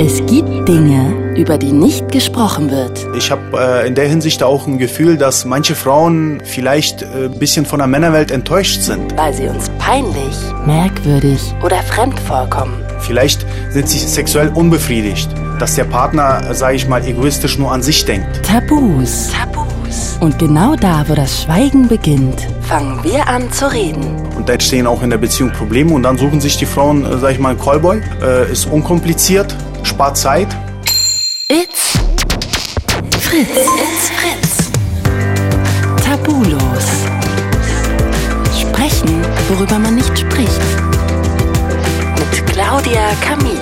Es gibt Dinge, über die nicht gesprochen wird. Ich habe äh, in der Hinsicht auch ein Gefühl, dass manche Frauen vielleicht ein äh, bisschen von der Männerwelt enttäuscht sind. Weil sie uns peinlich, merkwürdig oder fremd vorkommen. Vielleicht sind sie sexuell unbefriedigt, dass der Partner, sage ich mal, egoistisch nur an sich denkt. Tabus. Tabus. Und genau da, wo das Schweigen beginnt, fangen wir an zu reden. Und da entstehen auch in der Beziehung Probleme und dann suchen sich die Frauen, äh, sage ich mal, einen Callboy. Äh, ist unkompliziert, spart Zeit. It's Fritz. It's Fritz. Tabulos. Sprechen, worüber man nicht spricht. Mit Claudia Kamit.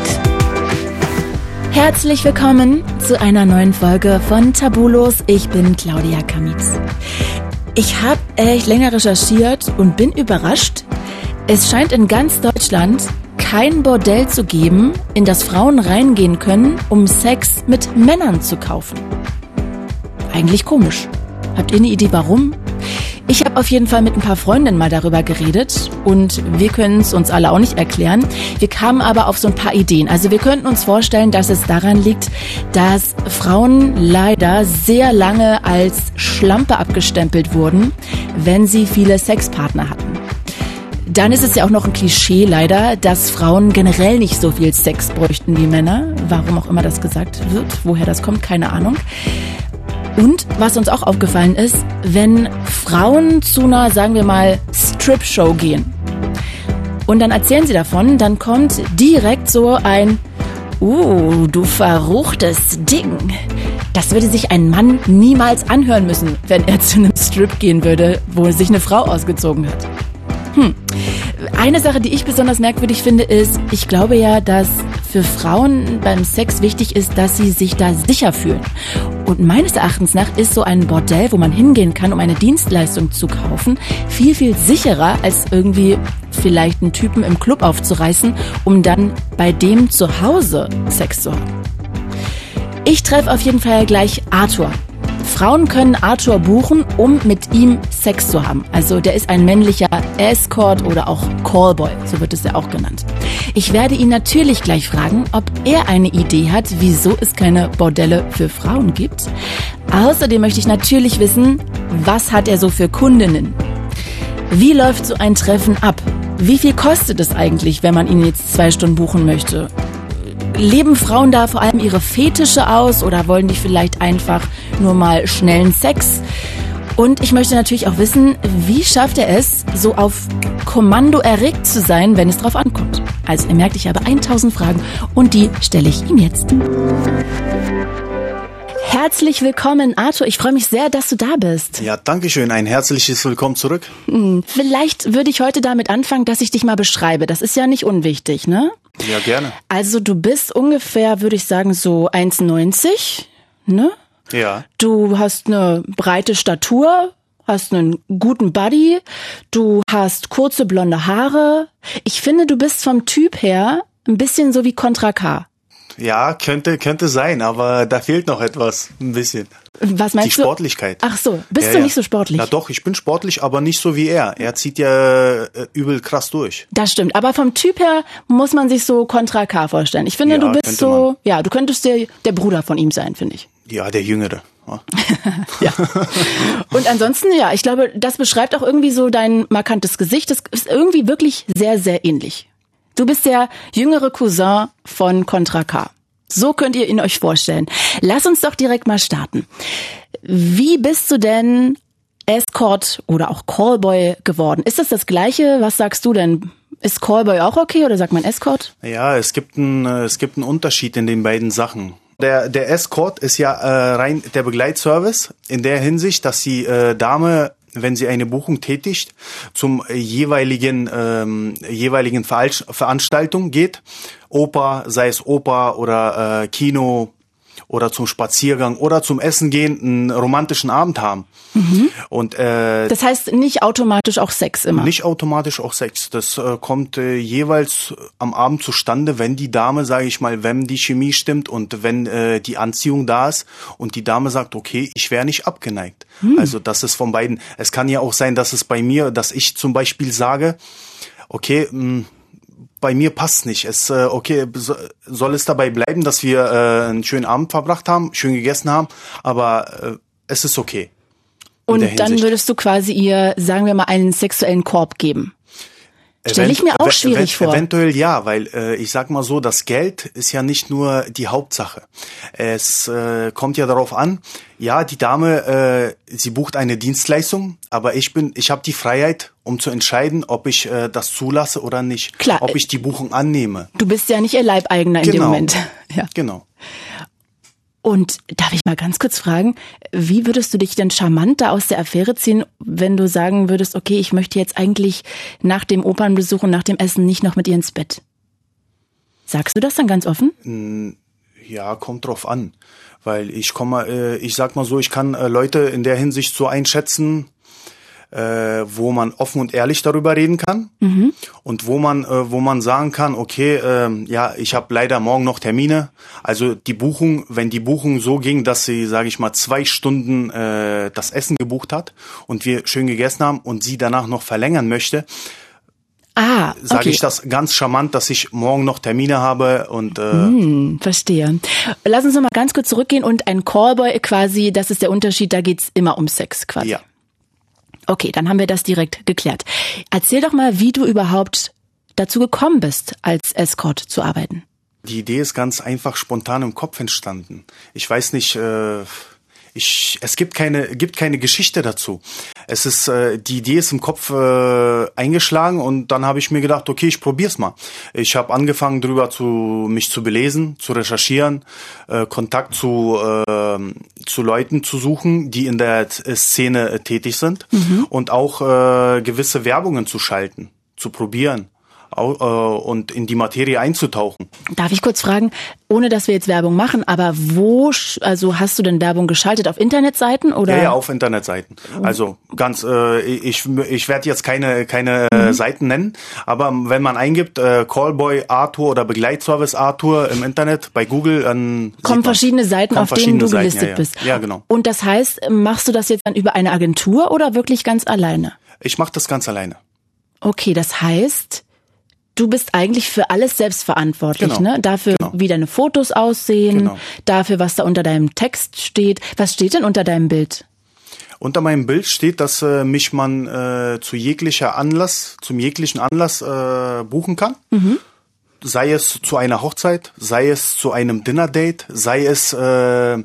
Herzlich willkommen zu einer neuen Folge von Tabulos. Ich bin Claudia Kamitz. Ich habe echt länger recherchiert und bin überrascht. Es scheint in ganz Deutschland kein Bordell zu geben, in das Frauen reingehen können, um Sex mit Männern zu kaufen. Eigentlich komisch. Habt ihr eine Idee warum? Ich habe auf jeden Fall mit ein paar Freundinnen mal darüber geredet und wir können es uns alle auch nicht erklären. Wir kamen aber auf so ein paar Ideen. Also wir könnten uns vorstellen, dass es daran liegt, dass Frauen leider sehr lange als Schlampe abgestempelt wurden, wenn sie viele Sexpartner hatten. Dann ist es ja auch noch ein Klischee leider, dass Frauen generell nicht so viel Sex bräuchten wie Männer. Warum auch immer das gesagt wird, woher das kommt, keine Ahnung. Und was uns auch aufgefallen ist, wenn Frauen zu einer, sagen wir mal, Strip-Show gehen und dann erzählen sie davon, dann kommt direkt so ein, uh, du verruchtes Ding. Das würde sich ein Mann niemals anhören müssen, wenn er zu einem Strip gehen würde, wo sich eine Frau ausgezogen hat. Eine Sache, die ich besonders merkwürdig finde, ist, ich glaube ja, dass für Frauen beim Sex wichtig ist, dass sie sich da sicher fühlen. Und meines Erachtens nach ist so ein Bordell, wo man hingehen kann, um eine Dienstleistung zu kaufen, viel, viel sicherer, als irgendwie vielleicht einen Typen im Club aufzureißen, um dann bei dem zu Hause Sex zu haben. Ich treffe auf jeden Fall gleich Arthur. Frauen können Arthur buchen, um mit ihm Sex zu haben. Also der ist ein männlicher Escort oder auch Callboy, so wird es ja auch genannt. Ich werde ihn natürlich gleich fragen, ob er eine Idee hat, wieso es keine Bordelle für Frauen gibt. Außerdem möchte ich natürlich wissen, was hat er so für Kundinnen? Wie läuft so ein Treffen ab? Wie viel kostet es eigentlich, wenn man ihn jetzt zwei Stunden buchen möchte? Leben Frauen da vor allem ihre Fetische aus oder wollen die vielleicht einfach nur mal schnellen Sex? Und ich möchte natürlich auch wissen, wie schafft er es, so auf Kommando erregt zu sein, wenn es drauf ankommt? Also ihr merkt, ich habe 1000 Fragen und die stelle ich ihm jetzt. Herzlich willkommen, Arthur. Ich freue mich sehr, dass du da bist. Ja, danke schön. Ein herzliches Willkommen zurück. Hm, vielleicht würde ich heute damit anfangen, dass ich dich mal beschreibe. Das ist ja nicht unwichtig, ne? Ja, gerne. Also du bist ungefähr, würde ich sagen, so 1,90, ne? Ja. Du hast eine breite Statur, hast einen guten Body, du hast kurze blonde Haare. Ich finde, du bist vom Typ her ein bisschen so wie Contra K. Ja, könnte, könnte sein, aber da fehlt noch etwas, ein bisschen. Was meinst Die Sportlichkeit. du? Ach so, bist Ja, du ja. nicht so sportlich? Na doch, ich bin sportlich, aber nicht so wie er. Er zieht ja äh, übel krass durch. Das stimmt, aber vom Typ her muss man sich so Contra K vorstellen. Ich finde, Ja, du bist so, man. ja, du könntest der, der Bruder von ihm sein, finde ich. Ja, der Jüngere. Ja. Und ansonsten, ja, ich glaube, das beschreibt auch irgendwie so dein markantes Gesicht. Das ist irgendwie wirklich sehr, sehr ähnlich. Du bist der jüngere Cousin von Contra K. So könnt ihr ihn euch vorstellen. Lass uns doch direkt mal starten. Wie bist du denn Escort oder auch Callboy geworden? Ist das das Gleiche? Was sagst du denn? Ist Callboy auch okay oder sagt man Escort? Ja, es gibt einen, äh, es gibt einen Unterschied in den beiden Sachen. Der, der Escort ist ja äh, rein der Begleitservice in der Hinsicht, dass die äh, Dame, wenn sie eine Buchung tätigt, zum jeweiligen, ähm, jeweiligen Veranstaltung geht. Oper, sei es Oper oder äh, Kino oder zum Spaziergang oder zum Essen gehen, einen romantischen Abend haben. Und äh, Das heißt nicht automatisch auch Sex immer. nicht automatisch auch Sex. Das äh, kommt äh, jeweils am Abend zustande, wenn die Dame, sage ich mal, wenn die Chemie stimmt und wenn äh, die Anziehung da ist und die Dame sagt, okay, ich wäre nicht abgeneigt. Also das ist von beiden. Es kann ja auch sein, dass es bei mir, dass ich zum Beispiel sage, okay, mh, bei mir passt nicht. Es äh, okay, soll es dabei bleiben, dass wir äh, einen schönen Abend verbracht haben, schön gegessen haben, aber äh, es ist okay. Und dann würdest du quasi ihr, sagen wir mal, einen sexuellen Korb geben. Stelle ich mir auch schwierig event vor. Eventuell ja, weil äh, ich sag mal so, das Geld ist ja nicht nur die Hauptsache. Es äh, kommt ja darauf an, ja, die Dame, äh, sie bucht eine Dienstleistung, aber ich bin, ich habe die Freiheit, um zu entscheiden, ob ich äh, das zulasse oder nicht. Klar. Ob ich die Buchung annehme. Du bist ja nicht ihr Leibeigener in Genau. dem Moment. Ja. Genau. Und darf ich mal ganz kurz fragen, wie würdest du dich denn charmant da aus der Affäre ziehen, wenn du sagen würdest, okay, ich möchte jetzt eigentlich nach dem Opernbesuch und nach dem Essen nicht noch mit ihr ins Bett? Sagst du das dann ganz offen? Ja, kommt drauf an, weil ich komme, äh, ich sag mal so, ich kann äh, Leute in der Hinsicht so einschätzen, äh, wo man offen und ehrlich darüber reden kann und wo man, äh, wo man sagen kann, okay, ähm, ja, ich habe leider morgen noch Termine. Also die Buchung, wenn die Buchung so ging, dass sie, sage ich mal, zwei Stunden äh, das Essen gebucht hat und wir schön gegessen haben und sie danach noch verlängern möchte, Ah, sage okay. ich das ganz charmant, dass ich morgen noch Termine habe und äh, Hm, verstehe. Lass uns noch mal ganz kurz zurückgehen und ein Callboy quasi, das ist der Unterschied, da geht's immer um Sex quasi. ja. Okay, dann haben wir das direkt geklärt. Erzähl doch mal, wie du überhaupt dazu gekommen bist, als Escort zu arbeiten. Die Idee ist ganz einfach spontan im Kopf entstanden. Ich weiß nicht, äh, ich, es gibt keine, gibt keine Geschichte dazu. Es ist, äh, die Idee ist im Kopf äh, eingeschlagen und dann habe ich mir gedacht, okay, ich probier's mal. Ich habe angefangen, drüber zu mich zu belesen, zu recherchieren, äh, Kontakt zu äh, zu Leuten zu suchen, die in der äh, Szene äh, tätig sind und auch äh, gewisse Werbungen zu schalten, zu probieren und in die Materie einzutauchen. Darf ich kurz fragen, ohne dass wir jetzt Werbung machen, aber wo, also hast du denn Werbung geschaltet auf Internetseiten oder? Ja, ja, auf Internetseiten. Also ganz, äh, ich, ich werde jetzt keine, keine Mhm. äh, Seiten nennen, aber wenn man eingibt, äh, Callboy Arthur oder Begleitservice Arthur im Internet bei Google, dann Kommen verschiedene Seiten, auf denen du verschiedene gelistet Seiten, ja, ja. bist. Ja, genau. Und das heißt, machst du das jetzt dann über eine Agentur oder wirklich ganz alleine? Ich mache das ganz alleine. Okay, das heißt, du bist eigentlich für alles selbst verantwortlich, Genau, ne? Dafür, genau. wie deine Fotos aussehen, Genau. dafür, was da unter deinem Text steht. Was steht denn unter deinem Bild? Unter meinem Bild steht, dass äh, mich man äh, zu jeglicher Anlass, zum jeglichen Anlass äh, buchen kann. Sei es zu einer Hochzeit, sei es zu einem Dinner-Date, sei es äh,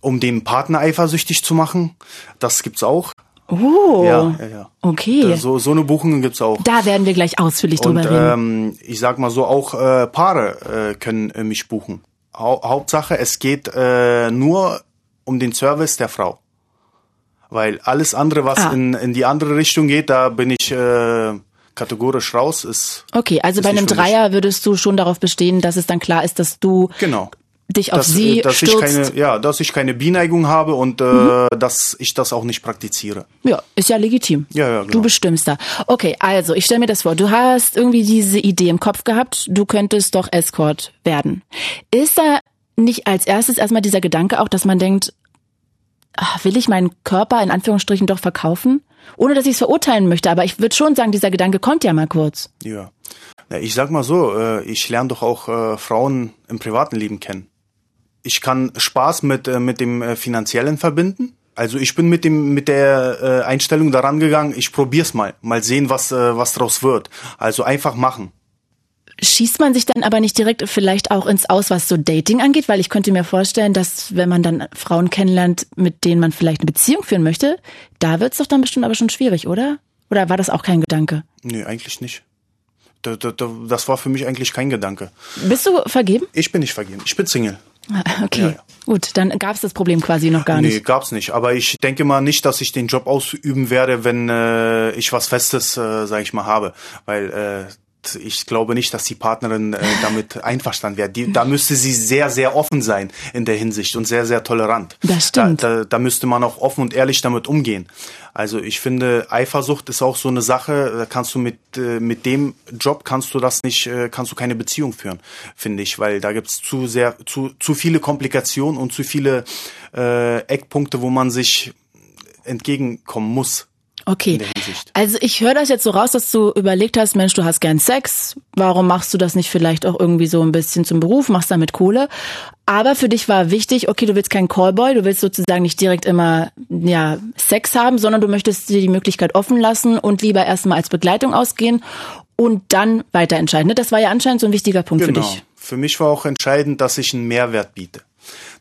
um den Partner eifersüchtig zu machen. Das gibt's auch. Oh, Ja, ja, ja. okay. So, so eine Buchung gibt's auch. da werden wir gleich ausführlich Und drüber reden. ähm, ich sag mal so, auch äh, Paare äh, können äh, mich buchen. Hau Hauptsache, es geht äh, nur um den Service der Frau. Weil alles andere, was Ah. in, in die andere Richtung geht, da bin ich äh, kategorisch raus. Ist Okay, also ist bei einem. Dreier würdest du schon darauf bestehen, dass es dann klar ist, dass du Genau. Dich auf Dass, sie äh, dass ich stürzt. keine, ja, dass ich keine Bineigung habe und äh, Mhm. dass ich das auch nicht praktiziere. Ja, ist ja legitim. Ja, ja, Du genau. bestimmst da. Okay, also ich stelle mir das vor. Du hast irgendwie diese Idee im Kopf gehabt, du könntest doch Escort werden. Ist da nicht als erstes erstmal dieser Gedanke auch, dass man denkt, ach, will ich meinen Körper in Anführungsstrichen doch verkaufen? Ohne dass ich es verurteilen möchte, aber ich würde schon sagen, dieser Gedanke kommt ja mal kurz. Ja. Ich sag mal so, äh, ich lerne doch auch äh, Frauen im privaten Leben kennen. Ich kann Spaß mit, äh, mit dem äh, Finanziellen verbinden. Also ich bin mit dem mit der äh, Einstellung daran gegangen, ich probier's mal, mal sehen, was äh, was draus wird. Also einfach machen. Schießt man sich dann aber nicht direkt vielleicht auch ins Aus, was so Dating angeht? Weil ich könnte mir vorstellen, dass wenn man dann Frauen kennenlernt, mit denen man vielleicht eine Beziehung führen möchte, da wird's doch dann bestimmt aber schon schwierig, oder? Oder war das auch kein Gedanke? Nee, eigentlich nicht. Da, da, da, das war für mich eigentlich kein Gedanke. Bist du vergeben? Ich bin nicht vergeben, ich bin Single. Okay, Ja, ja. gut, dann gab's das Problem quasi noch gar Nee, nicht. gab's nicht. Aber ich denke mal nicht, dass ich den Job ausüben werde, wenn äh, ich was Festes, äh, sage ich mal, habe. Weil äh, ich glaube nicht, dass die Partnerin äh, damit einverstanden wäre. Die, da müsste sie sehr, sehr offen sein in der Hinsicht und sehr, sehr tolerant. Das stimmt. Da, da, da müsste man auch offen und ehrlich damit umgehen. Also ich finde, Eifersucht ist auch so eine Sache, da kannst du mit, äh, mit dem Job kannst du das nicht, äh, kannst du keine Beziehung führen, finde ich, weil da gibt's zu sehr, zu, zu viele Komplikationen und zu viele äh, Eckpunkte, wo man sich entgegenkommen muss. Okay. Also ich höre das jetzt so raus, dass du überlegt hast, Mensch, du hast gern Sex, warum machst du das nicht vielleicht auch irgendwie so ein bisschen zum Beruf, machst damit Kohle? Aber für dich war wichtig, okay, du willst kein Callboy, du willst sozusagen nicht direkt immer ja, Sex haben, sondern du möchtest dir die Möglichkeit offen lassen und lieber erstmal als Begleitung ausgehen und dann weiter entscheiden. ne? Das war ja anscheinend so ein wichtiger Punkt Genau. für dich. Für mich war auch entscheidend, dass ich einen Mehrwert biete.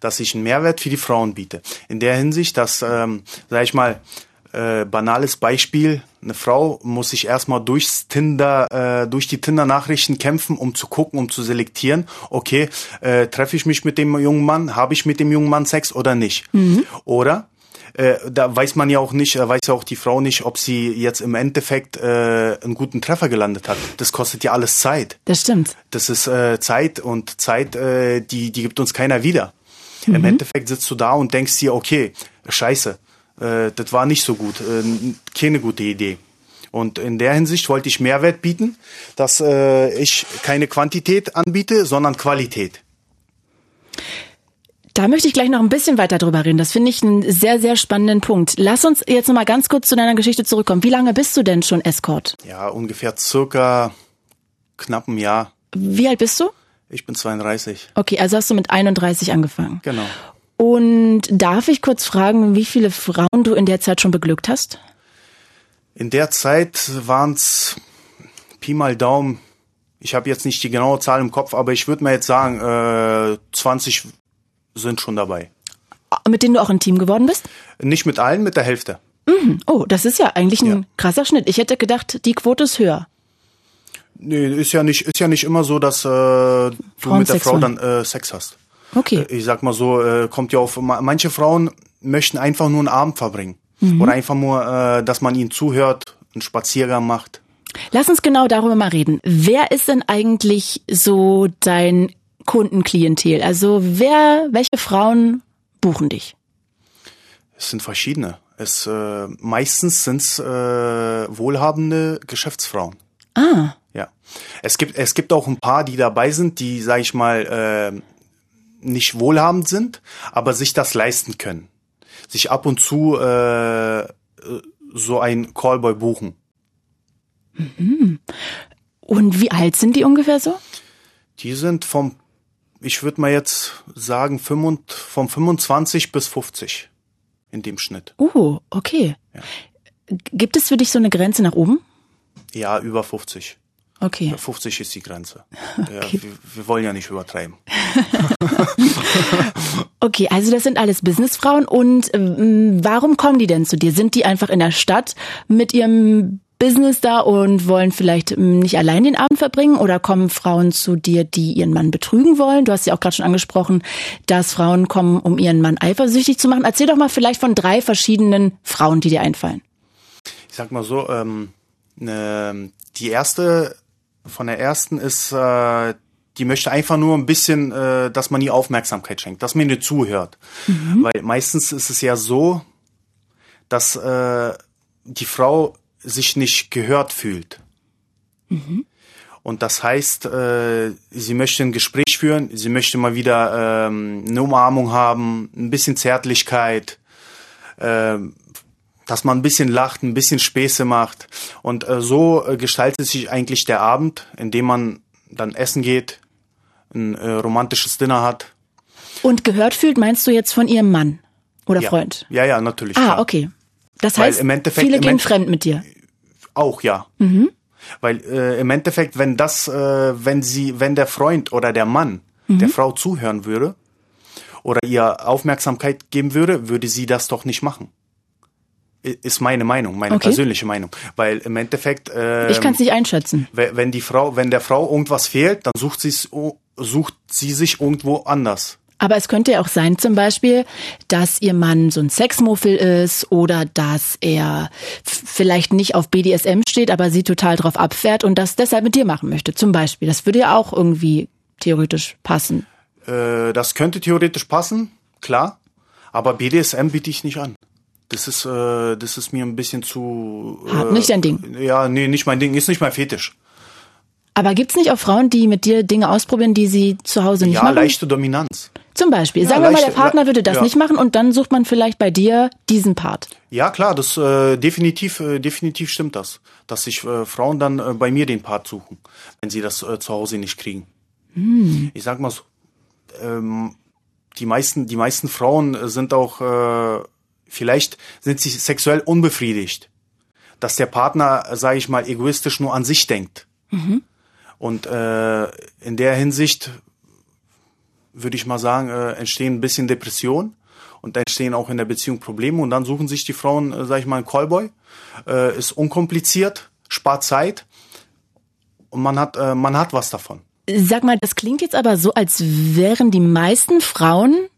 Dass ich einen Mehrwert für die Frauen biete. In der Hinsicht, dass, ähm, sag ich mal, äh, banales Beispiel, eine Frau muss sich erstmal durchs Tinder, äh, durch die Tinder-Nachrichten kämpfen, um zu gucken, um zu selektieren, okay, äh, treffe ich mich mit dem jungen Mann, habe ich mit dem jungen Mann Sex oder nicht? Oder äh, da weiß man ja auch nicht, äh, weiß ja auch die Frau nicht, ob sie jetzt im Endeffekt äh, einen guten Treffer gelandet hat. Das kostet ja alles Zeit. Das stimmt. Das ist äh, Zeit und Zeit, äh, die, die gibt uns keiner wieder. Im Endeffekt sitzt du da und denkst dir, okay, scheiße, äh, das war nicht so gut, äh, keine gute Idee. Und in der Hinsicht wollte ich Mehrwert bieten, dass äh, ich keine Quantität anbiete, sondern Qualität. Da möchte ich gleich noch ein bisschen weiter drüber reden. Das finde ich einen sehr, sehr spannenden Punkt. Lass uns jetzt noch mal ganz kurz zu deiner Geschichte zurückkommen. Wie lange bist du denn schon Escort? Ja, ungefähr circa knapp ein Jahr. Wie alt bist du? Ich bin 32. Okay, also hast du mit 31 angefangen. Genau. Und darf ich kurz fragen, wie viele Frauen du in der Zeit schon beglückt hast? In der Zeit waren's Pi mal Daumen. Ich habe jetzt nicht die genaue Zahl im Kopf, aber ich würde mal jetzt sagen, äh, 20 sind schon dabei. Mit denen du auch ein Team geworden bist? Nicht mit allen, mit der Hälfte. Oh, das ist ja eigentlich ein Ja. krasser Schnitt. Ich hätte gedacht, die Quote ist höher. Nee, ist ja nicht, ist ja nicht immer so, dass äh, du Frauen mit der Sex Frau dann äh, Sex hast. Okay. Ich sag mal so, äh, kommt ja auf. ma- Manche Frauen möchten einfach nur einen Abend verbringen. Mhm. Oder einfach nur, äh, dass man ihnen zuhört, einen Spaziergang macht. Lass uns genau darüber mal reden. Wer ist denn eigentlich so dein Kundenklientel? Also wer, welche Frauen buchen dich? Es sind verschiedene. Es äh, meistens sind's äh, wohlhabende Geschäftsfrauen. Ah, Ja. Es gibt es gibt auch ein paar, die dabei sind, die sag ich mal äh, nicht wohlhabend sind, aber sich das leisten können. Sich ab und zu äh, so ein Callboy buchen. und wie alt sind die ungefähr so? Die sind vom ich würde mal jetzt sagen 25, vom 25 bis 50 in dem Schnitt. Oh, okay. Gibt es für dich so eine Grenze nach oben? Ja, über 50. Okay. 50 ist die Grenze. Ja, wir, wir wollen ja nicht übertreiben. Okay, also das sind alles Businessfrauen und ähm, warum kommen die denn zu dir? Sind die einfach in der Stadt mit ihrem Business da und wollen vielleicht ähm, nicht allein den Abend verbringen oder kommen Frauen zu dir, die ihren Mann betrügen wollen? Du hast ja auch gerade schon angesprochen, dass Frauen kommen, um ihren Mann eifersüchtig zu machen. Erzähl doch mal vielleicht von drei verschiedenen Frauen, die dir einfallen. Ich sag mal so, ähm, ne, die erste von der ersten ist, äh, die möchte einfach nur ein bisschen, äh, dass man ihr Aufmerksamkeit schenkt, dass man ihr zuhört. Weil meistens ist es ja so, dass äh, die Frau sich nicht gehört fühlt. Und das heißt, äh, sie möchte ein Gespräch führen, sie möchte mal wieder ähm, eine Umarmung haben, ein bisschen Zärtlichkeit, ähm, dass man ein bisschen lacht, ein bisschen Späße macht. Und äh, so äh, gestaltet sich eigentlich der Abend, indem man dann essen geht, ein äh, romantisches Dinner hat. Und gehört fühlt, meinst du jetzt von ihrem Mann oder Ja. Freund? Ja, ja, natürlich. Ah, klar. okay. Das heißt, im Endeffekt- viele gehen fremd mit dir. Auch ja. Weil äh, im Endeffekt, wenn das, äh, wenn sie, wenn der Freund oder der Mann der Frau zuhören würde oder ihr Aufmerksamkeit geben würde, würde sie das doch nicht machen. Ist meine Meinung, meine Okay. persönliche Meinung. Weil im Endeffekt, äh, Ich kann es nicht einschätzen. we- wenn die Frau, wenn der Frau irgendwas fehlt, dann sucht sie sucht sie sich irgendwo anders. Aber es könnte ja auch sein, zum Beispiel, dass ihr Mann so ein Sexmuffel ist oder dass er vielleicht nicht auf BDSM steht, aber sie total drauf abfährt und das deshalb mit dir machen möchte. Zum Beispiel. Das würde ja auch irgendwie theoretisch passen. Äh, das könnte theoretisch passen, klar, aber BDSM biete ich nicht an. Das ist, äh, das ist mir ein bisschen zu. Äh, nicht dein Ding. Ja, nee, nicht mein Ding, ist nicht mein Fetisch. Aber gibt's nicht auch Frauen, die mit dir Dinge ausprobieren, die sie zu Hause nicht Ja, machen? leichte Dominanz. Zum Beispiel. Ja, Sagen wir mal, der Partner würde das ja. nicht machen und dann sucht man vielleicht bei dir diesen Part. Ja, klar, das äh, definitiv, äh, definitiv stimmt das. Dass sich äh, Frauen dann äh, bei mir den Part suchen, wenn sie das äh, zu Hause nicht kriegen. Hm. Ich sag mal so, ähm, die meisten, die meisten Frauen sind auch, äh, vielleicht sind sie sexuell unbefriedigt. Dass der Partner, sage ich mal, egoistisch nur an sich denkt. Mhm. Und äh, in der Hinsicht würde ich mal sagen, äh, entstehen ein bisschen Depressionen und entstehen auch in der Beziehung Probleme und dann suchen sich die Frauen, äh, sag ich mal, einen Callboy. Äh, ist unkompliziert, spart Zeit und man hat, äh, man hat was davon. Sag mal, das klingt jetzt aber so, als wären die meisten Frauen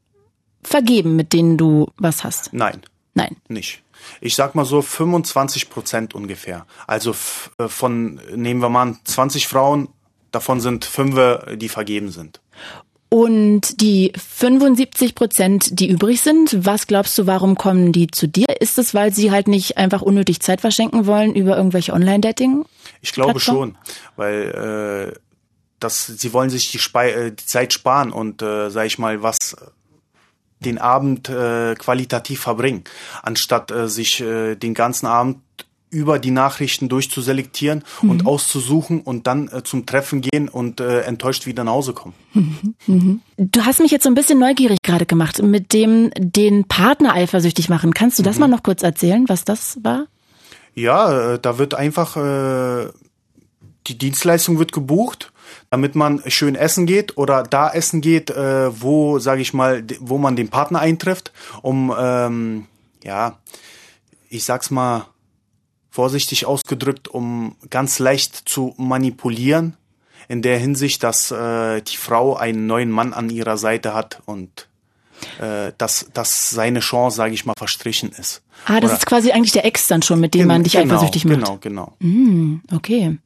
vergeben, mit denen du was hast. Nein. Nein. Nicht. Ich sag mal so 25 Prozent ungefähr. Also äh, von, nehmen wir mal an, 20 Frauen, davon sind fünf, die vergeben sind. Und die 75 Prozent, die übrig sind, was glaubst du, warum kommen die zu dir? Ist es, weil sie halt nicht einfach unnötig Zeit verschenken wollen über irgendwelche Online-Dating? Ich glaube schon, weil äh, das, sie wollen sich die, Spe äh, die Zeit sparen und, äh, sag ich mal, was den Abend äh, qualitativ verbringen, anstatt äh, sich äh, den ganzen Abend über die Nachrichten durchzuselektieren mhm. und auszusuchen und dann äh, zum Treffen gehen und äh, enttäuscht wieder nach Hause kommen. Mhm. Mhm. Du hast mich jetzt so ein bisschen neugierig gerade gemacht mit dem den Partner eifersüchtig machen. Kannst du das mhm. mal noch kurz erzählen, was das war? Ja, äh, da wird einfach äh, die Dienstleistung wird gebucht, damit man schön essen geht oder da essen geht, äh, wo sage ich mal, wo man den Partner eintrifft, um ähm, ja, ich sag's mal vorsichtig ausgedrückt, um ganz leicht zu manipulieren, in der Hinsicht, dass äh, die Frau einen neuen Mann an ihrer Seite hat und äh, dass, dass seine Chance, sage ich mal, verstrichen ist. Ah, das Oder, ist quasi eigentlich der Ex dann schon, mit dem man dich genau, eifersüchtig macht. Genau, genau. Mm, okay.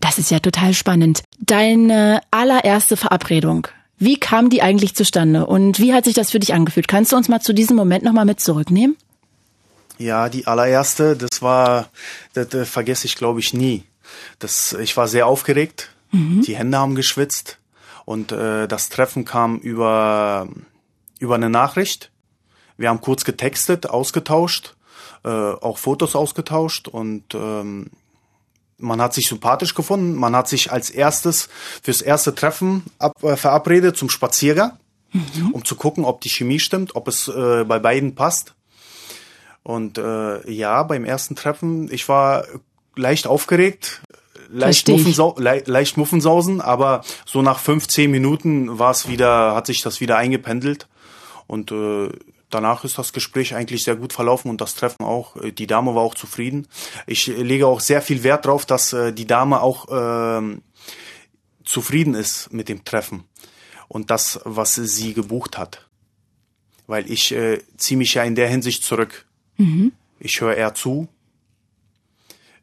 Das ist ja total spannend. Deine allererste Verabredung, wie kam die eigentlich zustande und wie hat sich das für dich angefühlt? Kannst du uns mal zu diesem Moment nochmal mit zurücknehmen? Ja, die allererste, das war, das, das vergesse ich glaube ich nie. Das, ich war sehr aufgeregt, mhm. die Hände haben geschwitzt und äh, das Treffen kam über, über eine Nachricht. Wir haben kurz getextet, ausgetauscht, äh, auch Fotos ausgetauscht und ähm, man hat sich sympathisch gefunden. Man hat sich als erstes fürs erste Treffen ab, äh, verabredet zum Spaziergang, mhm. um zu gucken, ob die Chemie stimmt, ob es äh, bei beiden passt. Und äh, ja, beim ersten Treffen, ich war leicht aufgeregt, leicht, Muffensau le leicht Muffensausen, aber so nach fünf, zehn Minuten war es wieder, hat sich das wieder eingependelt. Und äh, danach ist das Gespräch eigentlich sehr gut verlaufen und das Treffen auch. Die Dame war auch zufrieden. Ich lege auch sehr viel Wert darauf, dass äh, die Dame auch äh, zufrieden ist mit dem Treffen und das, was sie gebucht hat. Weil ich äh, ziehe mich ja in der Hinsicht zurück. Mhm. Ich höre eher zu,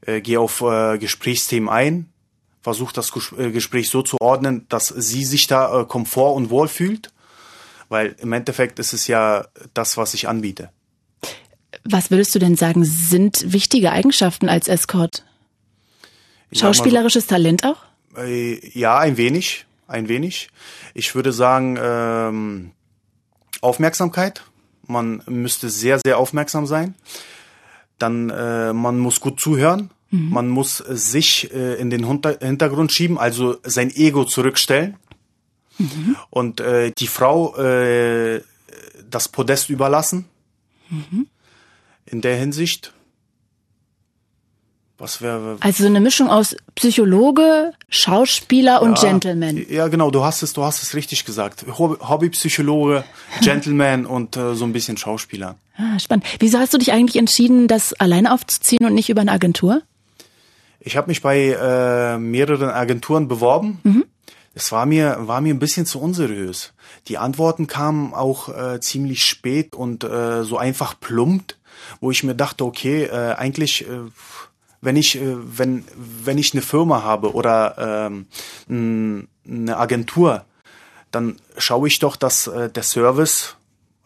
äh, gehe auf äh, Gesprächsthemen ein, versuche das Ges äh, Gespräch so zu ordnen, dass sie sich da äh, komfort und wohl fühlt, weil im Endeffekt ist es ja das, was ich anbiete. Was würdest du denn sagen, sind wichtige Eigenschaften als Escort? Schauspielerisches so, Talent auch? Äh, ja, ein wenig, ein wenig. Ich würde sagen, ähm, Aufmerksamkeit man müsste sehr, sehr aufmerksam sein. Dann, äh, man muss gut zuhören. Mhm. Man muss sich äh, in den Hintergrund schieben, also sein Ego zurückstellen. Mhm. Und äh, die Frau äh, das Podest überlassen. Mhm. In der Hinsicht. Was wäre. Also so eine Mischung aus Psychologe, Schauspieler und ja, Gentleman. Ja, genau, du hast es, du hast es richtig gesagt. Hobbypsychologe, Gentleman und äh, so ein bisschen Schauspieler. Ah, spannend. Wieso hast du dich eigentlich entschieden, das alleine aufzuziehen und nicht über eine Agentur? Ich habe mich bei äh, mehreren Agenturen beworben. Mhm. Es war mir war mir ein bisschen zu unseriös. Die Antworten kamen auch äh, ziemlich spät und äh, so einfach plumpt, wo ich mir dachte, okay, äh, eigentlich äh, wenn ich, äh, wenn, wenn ich eine Firma habe oder ähm, eine Agentur, dann schaue ich doch, dass äh, der Service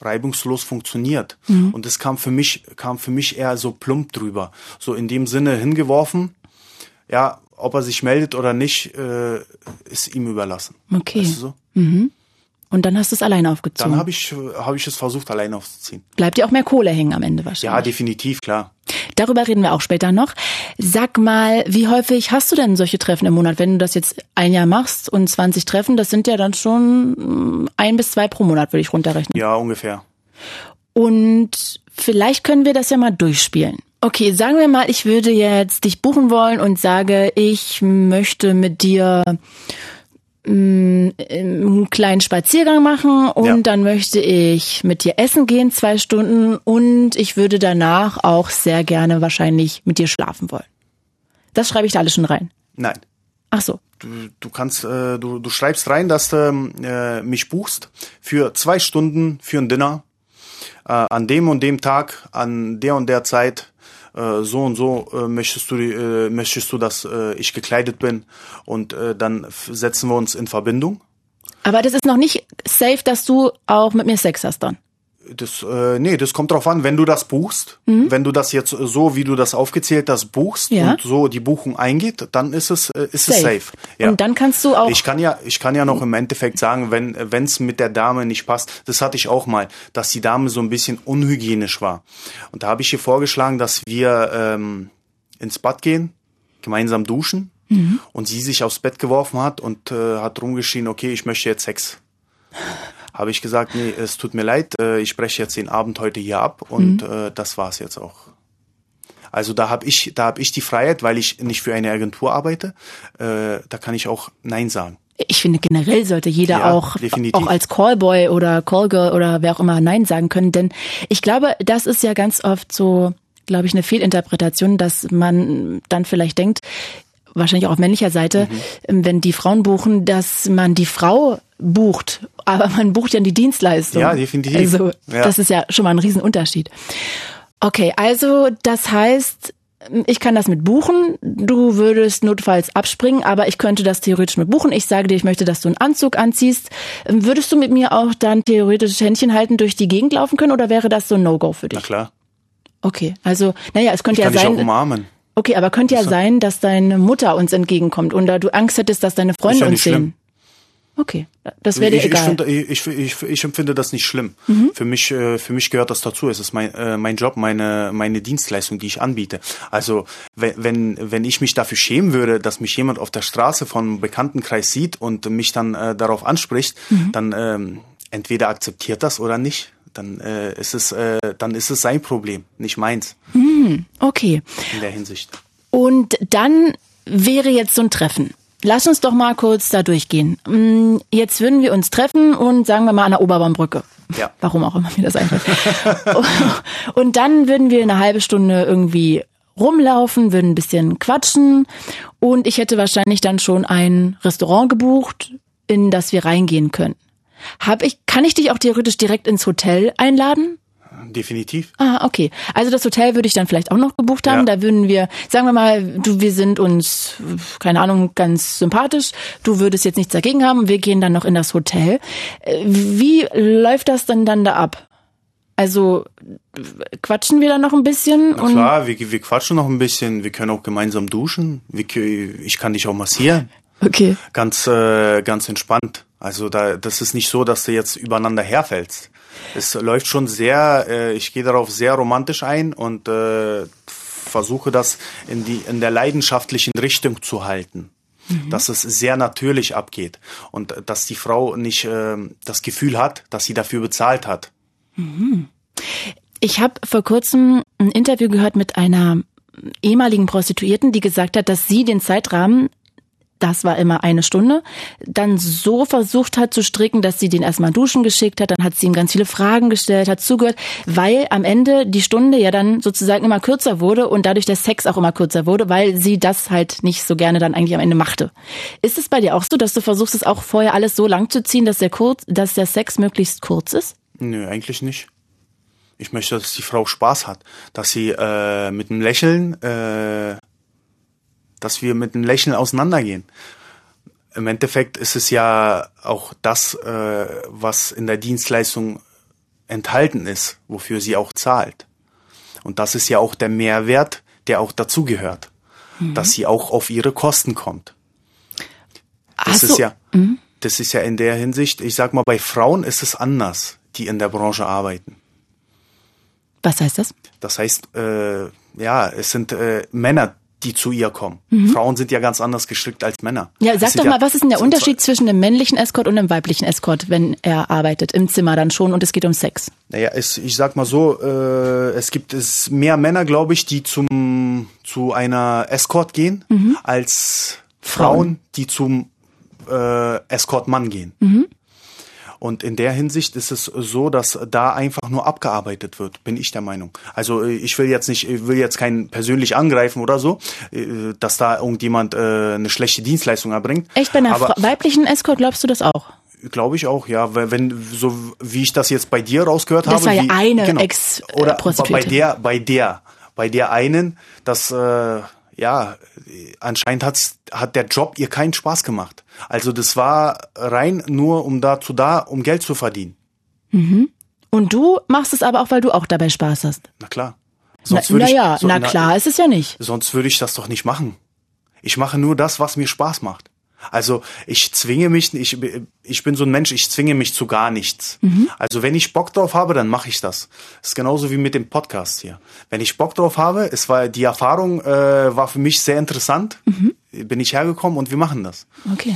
reibungslos funktioniert. Mhm. Und das kam für mich, kam für mich eher so plump drüber. So in dem Sinne hingeworfen, ja, ob er sich meldet oder nicht, äh, ist ihm überlassen. Okay. Weißt du so? mhm. Und dann hast du es alleine aufgezogen. Dann habe ich, hab ich es versucht, alleine aufzuziehen. Bleibt dir auch mehr Kohle hängen am Ende wahrscheinlich. Ja, definitiv, klar. Darüber reden wir auch später noch. Sag mal, wie häufig hast du denn solche Treffen im Monat? Wenn du das jetzt ein Jahr machst und 20 Treffen, das sind ja dann schon mm, ein bis zwei pro Monat, würde ich runterrechnen. Ja, ungefähr. Und vielleicht können wir das ja mal durchspielen. Okay, sagen wir mal, ich würde jetzt dich buchen wollen und sage, ich möchte mit dir mm, einen kleinen Spaziergang machen und Ja. dann möchte ich mit dir essen gehen, zwei Stunden und ich würde danach auch sehr gerne wahrscheinlich mit dir schlafen wollen. Das schreibe ich da alles schon rein. Nein. Ach so. Du, du kannst, äh, du, du schreibst rein, dass du äh, mich buchst für zwei Stunden für ein Dinner äh, an dem und dem Tag, an der und der Zeit. Äh, so und so äh, möchtest du, äh, möchtest du, dass ich gekleidet bin und dann setzen wir uns in Verbindung. Aber das ist noch nicht safe, dass du auch mit mir Sex hast dann. Das, äh, nee, das kommt drauf an, wenn du das buchst, wenn du das jetzt so, wie du das aufgezählt hast, buchst Mhm. Ja. und so die Buchung eingeht, dann ist es, äh, ist es Safe. safe. Ja. Und dann kannst du auch. Ich kann ja, ich kann ja noch im Endeffekt sagen, wenn wenn es mit der Dame nicht passt, das hatte ich auch mal, dass die Dame so ein bisschen unhygienisch war. Und da habe ich ihr vorgeschlagen, dass wir ähm, ins Bad gehen, gemeinsam duschen Mhm. und sie sich aufs Bett geworfen hat und äh, hat rumgeschrien, okay, ich möchte jetzt Sex. Habe ich gesagt, nee, es tut mir leid, äh, ich spreche jetzt den Abend heute hier ab und Mhm. äh, das war's jetzt auch. Also da habe ich, da habe ich die Freiheit, weil ich nicht für eine Agentur arbeite. Äh, da kann ich auch Nein sagen. Ich finde generell sollte jeder Ja, auch, definitiv. auch als Callboy oder Callgirl oder wer auch immer Nein sagen können, denn ich glaube, das ist ja ganz oft so, glaube ich, eine Fehlinterpretation, dass man dann vielleicht denkt, wahrscheinlich auch auf männlicher Seite, Mhm. wenn die Frauen buchen, dass man die Frau bucht, aber man bucht ja die Dienstleistung. Ja, definitiv. Also Ja. das ist ja schon mal ein Riesenunterschied. Okay, also das heißt, ich kann das mit buchen. Du würdest notfalls abspringen, aber ich könnte das theoretisch mit buchen. Ich sage dir, ich möchte, dass du einen Anzug anziehst. Würdest du mit mir auch dann theoretisch Händchen halten durch die Gegend laufen können oder wäre das so ein No-Go für Na dich? klar. Okay, also naja, es könnte Ich kann ja dich auch sein. umarmen. Okay, aber könnte ja sein, dass deine Mutter uns entgegenkommt oder du Angst hättest, dass deine Freunde ja uns schlimm. sehen. Okay, das wäre dir ich, egal. Mhm. ich, ich, ich empfinde das nicht schlimm. Für mich, äh, für mich gehört das dazu. Es ist mein, äh, mein Job, meine, meine Dienstleistung, die ich anbiete. Also wenn, wenn, ich mich dafür schämen würde, dass mich jemand auf der Straße von Bekanntenkreis sieht und mich dann äh, darauf anspricht, Mhm. dann ähm, entweder akzeptiert das oder nicht. Dann äh, ist es, äh, dann ist es sein Problem, nicht meins okay. in der Hinsicht. Und dann wäre jetzt so ein Treffen. Lass uns doch mal kurz da durchgehen. Mm, Jetzt würden wir uns treffen und sagen wir mal an der Oberbaumbrücke. Ja. Warum auch immer mir das einfällt. und dann würden wir eine halbe Stunde irgendwie rumlaufen, würden ein bisschen quatschen und ich hätte wahrscheinlich dann schon ein Restaurant gebucht, in das wir reingehen können. Hab ich, kann ich dich auch theoretisch direkt ins Hotel einladen? Definitiv. Ah, okay. Also das Hotel würde ich dann vielleicht auch noch gebucht haben. Ja. Da würden wir, sagen wir mal, du, wir sind uns, keine Ahnung, ganz sympathisch. Du würdest jetzt nichts dagegen haben wir gehen dann noch in das Hotel. Äh, Wie läuft das denn dann da ab? Also quatschen wir dann noch ein bisschen Na klar, wir, wir quatschen noch ein bisschen. Wir können auch gemeinsam duschen. Wir, ich kann dich auch massieren. okay. Ganz, äh, ganz entspannt. Also da, das ist nicht so, dass du jetzt übereinander herfällst. Es läuft schon sehr, äh, ich gehe darauf sehr romantisch ein und äh, versuche das in die in der leidenschaftlichen Richtung zu halten. Dass es sehr natürlich abgeht und dass die Frau nicht äh, das Gefühl hat, dass sie dafür bezahlt hat. Ich habe vor kurzem ein Interview gehört mit einer ehemaligen Prostituierten, die gesagt hat, dass sie den Zeitrahmen, das war immer eine Stunde, dann so versucht hat zu stricken, dass sie den erstmal duschen geschickt hat, dann hat sie ihm ganz viele Fragen gestellt, hat zugehört, weil am Ende die Stunde ja dann sozusagen immer kürzer wurde und dadurch der Sex auch immer kürzer wurde, weil sie das halt nicht so gerne dann eigentlich am Ende machte. Ist es bei dir auch so, dass du versuchst, es auch vorher alles so lang zu ziehen, dass der, kurz, dass der Sex möglichst kurz ist? Nö, eigentlich nicht. Ich möchte, dass die Frau Spaß hat, dass sie äh, mit einem Lächeln, äh, dass wir mit einem Lächeln auseinandergehen. Im Endeffekt ist es ja auch das, äh, was in der Dienstleistung enthalten ist, wofür sie auch zahlt. Und das ist ja auch der Mehrwert, der auch dazugehört, dass sie auch auf ihre Kosten kommt. Das ist ja, das ist ja in der Hinsicht, ich sag mal, bei Frauen ist es anders, die in der Branche arbeiten. Was heißt das? Das heißt, äh, ja, es sind äh, Männer, die zu ihr kommen. Mhm. Frauen sind ja ganz anders gestrickt als Männer. Ja, sag doch mal, ja, was ist denn der Unterschied zwischen einem männlichen Escort und einem weiblichen Escort, wenn er arbeitet im Zimmer dann schon und es geht um Sex? Naja, es, ich sag mal so, äh, es gibt es mehr Männer, glaube ich, die zum zu einer Escort gehen, mhm. als Frauen, Frauen, die zum äh, Escort-Mann gehen. Mhm. Und in der Hinsicht ist es so, dass da einfach nur abgearbeitet wird, bin ich der Meinung. Also äh, ich will jetzt nicht, ich will jetzt keinen persönlich angreifen oder so, äh, dass da irgendjemand äh, eine schlechte Dienstleistung erbringt. Echt bei einer Aber weiblichen Escort glaubst du das auch? Glaube ich auch, ja. Wenn so wie ich das jetzt bei dir rausgehört das habe. Das war ja wie, eine genau, ex Oder bei der, bei der, bei der einen, dass äh, ja anscheinend hat's, hat der Job ihr keinen Spaß gemacht. Also das war rein nur um dazu da, um Geld zu verdienen. Mhm. Und du machst es aber auch, weil du auch dabei Spaß hast. Na klar. Sonst na, na ja, so, na klar na, ist es ja nicht. Sonst würde ich das doch nicht machen. Ich mache nur das, was mir Spaß macht. Also ich zwinge mich, ich, ich bin so ein Mensch, ich zwinge mich zu gar nichts. Mhm. Also wenn ich Bock drauf habe, dann mache ich das. Das ist genauso wie mit dem Podcast hier. Wenn ich Bock drauf habe, es war die Erfahrung äh, war für mich sehr interessant, mhm. bin ich hergekommen und wir machen das. Okay.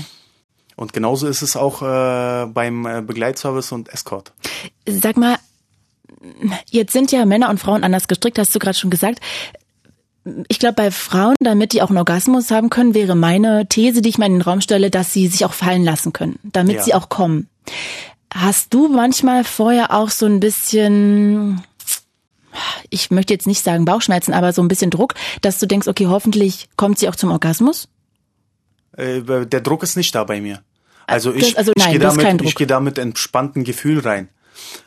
Und genauso ist es auch äh, beim äh, Begleitservice und Escort. Sag mal, jetzt sind ja Männer und Frauen anders gestrickt, hast du gerade schon gesagt ich glaube, bei Frauen, damit die auch einen Orgasmus haben können, wäre meine These, die ich mal in den Raum stelle, dass sie sich auch fallen lassen können, damit ja. sie auch kommen. Hast du manchmal vorher auch so ein bisschen, ich möchte jetzt nicht sagen Bauchschmerzen, aber so ein bisschen Druck, dass du denkst, okay, hoffentlich kommt sie auch zum Orgasmus? Äh, der Druck ist nicht da bei mir. Also ich, also nein, ich gehe damit, ich gehe da mit entspannten Gefühl rein.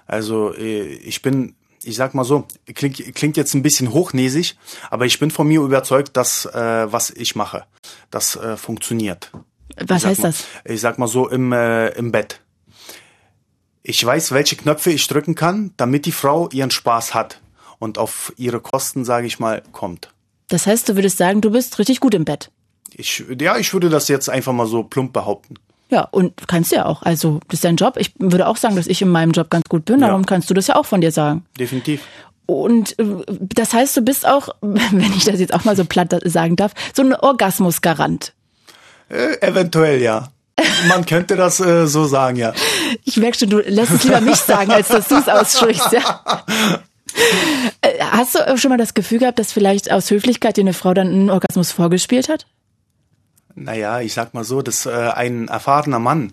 Also äh, ich bin ich sag mal so, klingt, klingt jetzt ein bisschen hochnäsig, aber ich bin von mir überzeugt, dass äh, was ich mache, das äh, funktioniert. Was heißt mal, das? Ich sag mal so im, äh, im Bett. Ich weiß, welche Knöpfe ich drücken kann, damit die Frau ihren Spaß hat und auf ihre Kosten, sage ich mal, kommt. Das heißt, du würdest sagen, du bist richtig gut im Bett. Ich, ja, ich würde das jetzt einfach mal so plump behaupten. Ja, und kannst ja auch. Also, das ist dein Job. Ich würde auch sagen, dass ich in meinem Job ganz gut bin. Darum ja. kannst du das ja auch von dir sagen. Definitiv. Und äh, das heißt, du bist auch, wenn ich das jetzt auch mal so platt sagen darf, so ein Orgasmusgarant. Äh, eventuell ja. Man könnte das äh, so sagen, ja. Ich merke schon, du lässt es lieber mich sagen, als dass du es aussprichst, ja. Äh, hast du schon mal das Gefühl gehabt, dass vielleicht aus Höflichkeit dir eine Frau dann einen Orgasmus vorgespielt hat? Naja, ich sag mal so, dass äh, ein erfahrener Mann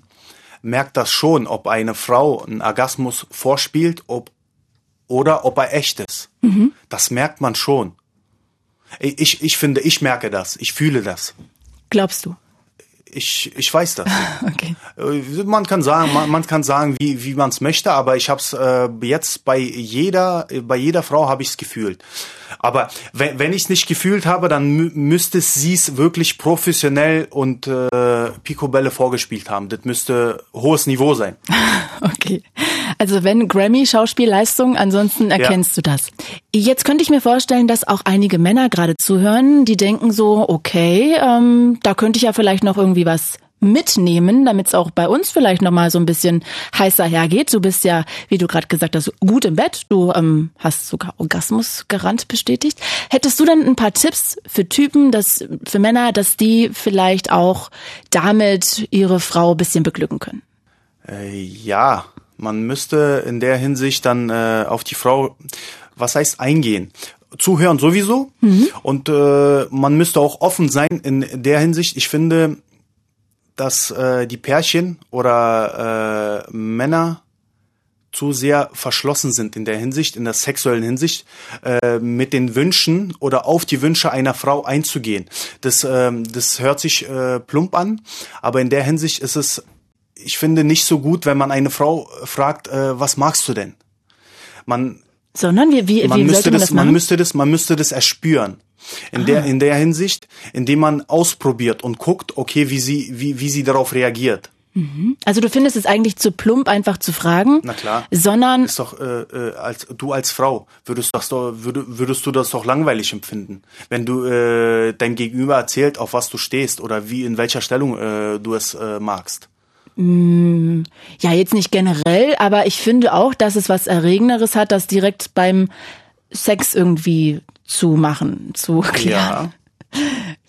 merkt das schon, ob eine Frau einen Orgasmus vorspielt ob, oder ob er echt ist. Mhm. Das merkt man schon. Ich, ich finde, ich merke das, ich fühle das. Glaubst du? Ich, ich weiß das. okay. Äh, man kann sagen, man, man kann sagen, wie, wie man es möchte, aber ich habe es äh, jetzt bei jeder, bei jeder Frau habe ich es gefühlt. Aber wenn, wenn ich es nicht gefühlt habe, dann müsste sie es wirklich professionell und äh, Picobälle vorgespielt haben. Das müsste hohes Niveau sein. okay. Also wenn Grammy Schauspielleistung, ansonsten erkennst ja. du das. Jetzt könnte ich mir vorstellen, dass auch einige Männer gerade zuhören, die denken so, okay, ähm, da könnte ich ja vielleicht noch irgendwie was mitnehmen, damit es auch bei uns vielleicht noch mal so ein bisschen heißer hergeht. Du bist ja, wie du gerade gesagt hast, gut im Bett. Du ähm, hast sogar Orgasmus gerannt bestätigt. Hättest du dann ein paar Tipps für Typen, dass für Männer, dass die vielleicht auch damit ihre Frau bisschen beglücken können? Äh, ja, man müsste in der Hinsicht dann äh, auf die Frau, was heißt eingehen? Zuhören sowieso mhm. und äh, man müsste auch offen sein in der Hinsicht. Ich finde, dass äh, die Pärchen oder äh, Männer zu sehr verschlossen sind in der Hinsicht, in der sexuellen Hinsicht, äh, mit den Wünschen oder auf die Wünsche einer Frau einzugehen. Das, äh, das hört sich äh, plump an, aber in der Hinsicht ist es ich finde nicht so gut, wenn man eine Frau fragt, äh, was magst du denn? Man sondern wie wie, man wie müsste man das, das man müsste das man müsste das erspüren. In ah. der in der Hinsicht, indem man ausprobiert und guckt, okay, wie sie wie wie sie darauf reagiert. Mhm. Also du findest es eigentlich zu plump, einfach zu fragen. Na klar. Sondern ist doch äh, äh, als du als Frau würdest das doch würd, würdest du das doch langweilig empfinden, wenn du äh, dein Gegenüber erzählt, auf was du stehst oder wie in welcher Stellung äh, du es äh, magst. Mm, ja, jetzt nicht generell, aber ich finde auch, dass es was Erregenderes hat, das direkt beim Sex irgendwie zu machen, zu klären. Ja.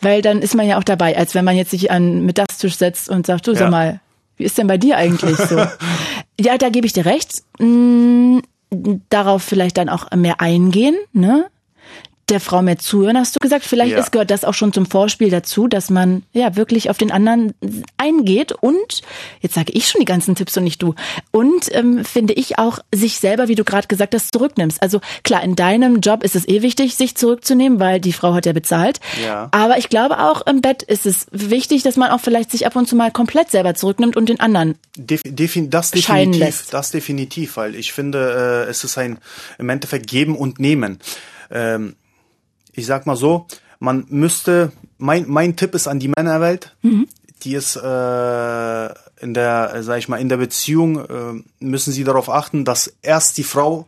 Weil dann ist man ja auch dabei, als wenn man jetzt sich an Mittagstisch setzt und sagt, du ja. sag mal, wie ist denn bei dir eigentlich so? ja, da gebe ich dir recht. Mm, darauf vielleicht dann auch mehr eingehen, ne? Der Frau mehr zuhören, hast du gesagt. Vielleicht ja. ist, gehört das auch schon zum Vorspiel dazu, dass man ja wirklich auf den anderen eingeht und, jetzt sage ich schon die ganzen Tipps und nicht du, und ähm, finde ich auch sich selber, wie du gerade gesagt hast, zurücknimmst. Also klar, in deinem Job ist es eh wichtig, sich zurückzunehmen, weil die Frau hat ja bezahlt. Ja. Aber ich glaube auch im Bett ist es wichtig, dass man auch vielleicht sich ab und zu mal komplett selber zurücknimmt und den anderen Def defin das definitiv, lässt. Das definitiv, weil ich finde, äh, es ist ein im Endeffekt Geben und Nehmen. Ähm, ich sag mal so, man müsste, mein, mein Tipp ist an die Männerwelt, mhm. die ist äh, in der, sag ich mal, in der Beziehung äh, müssen sie darauf achten, dass erst die Frau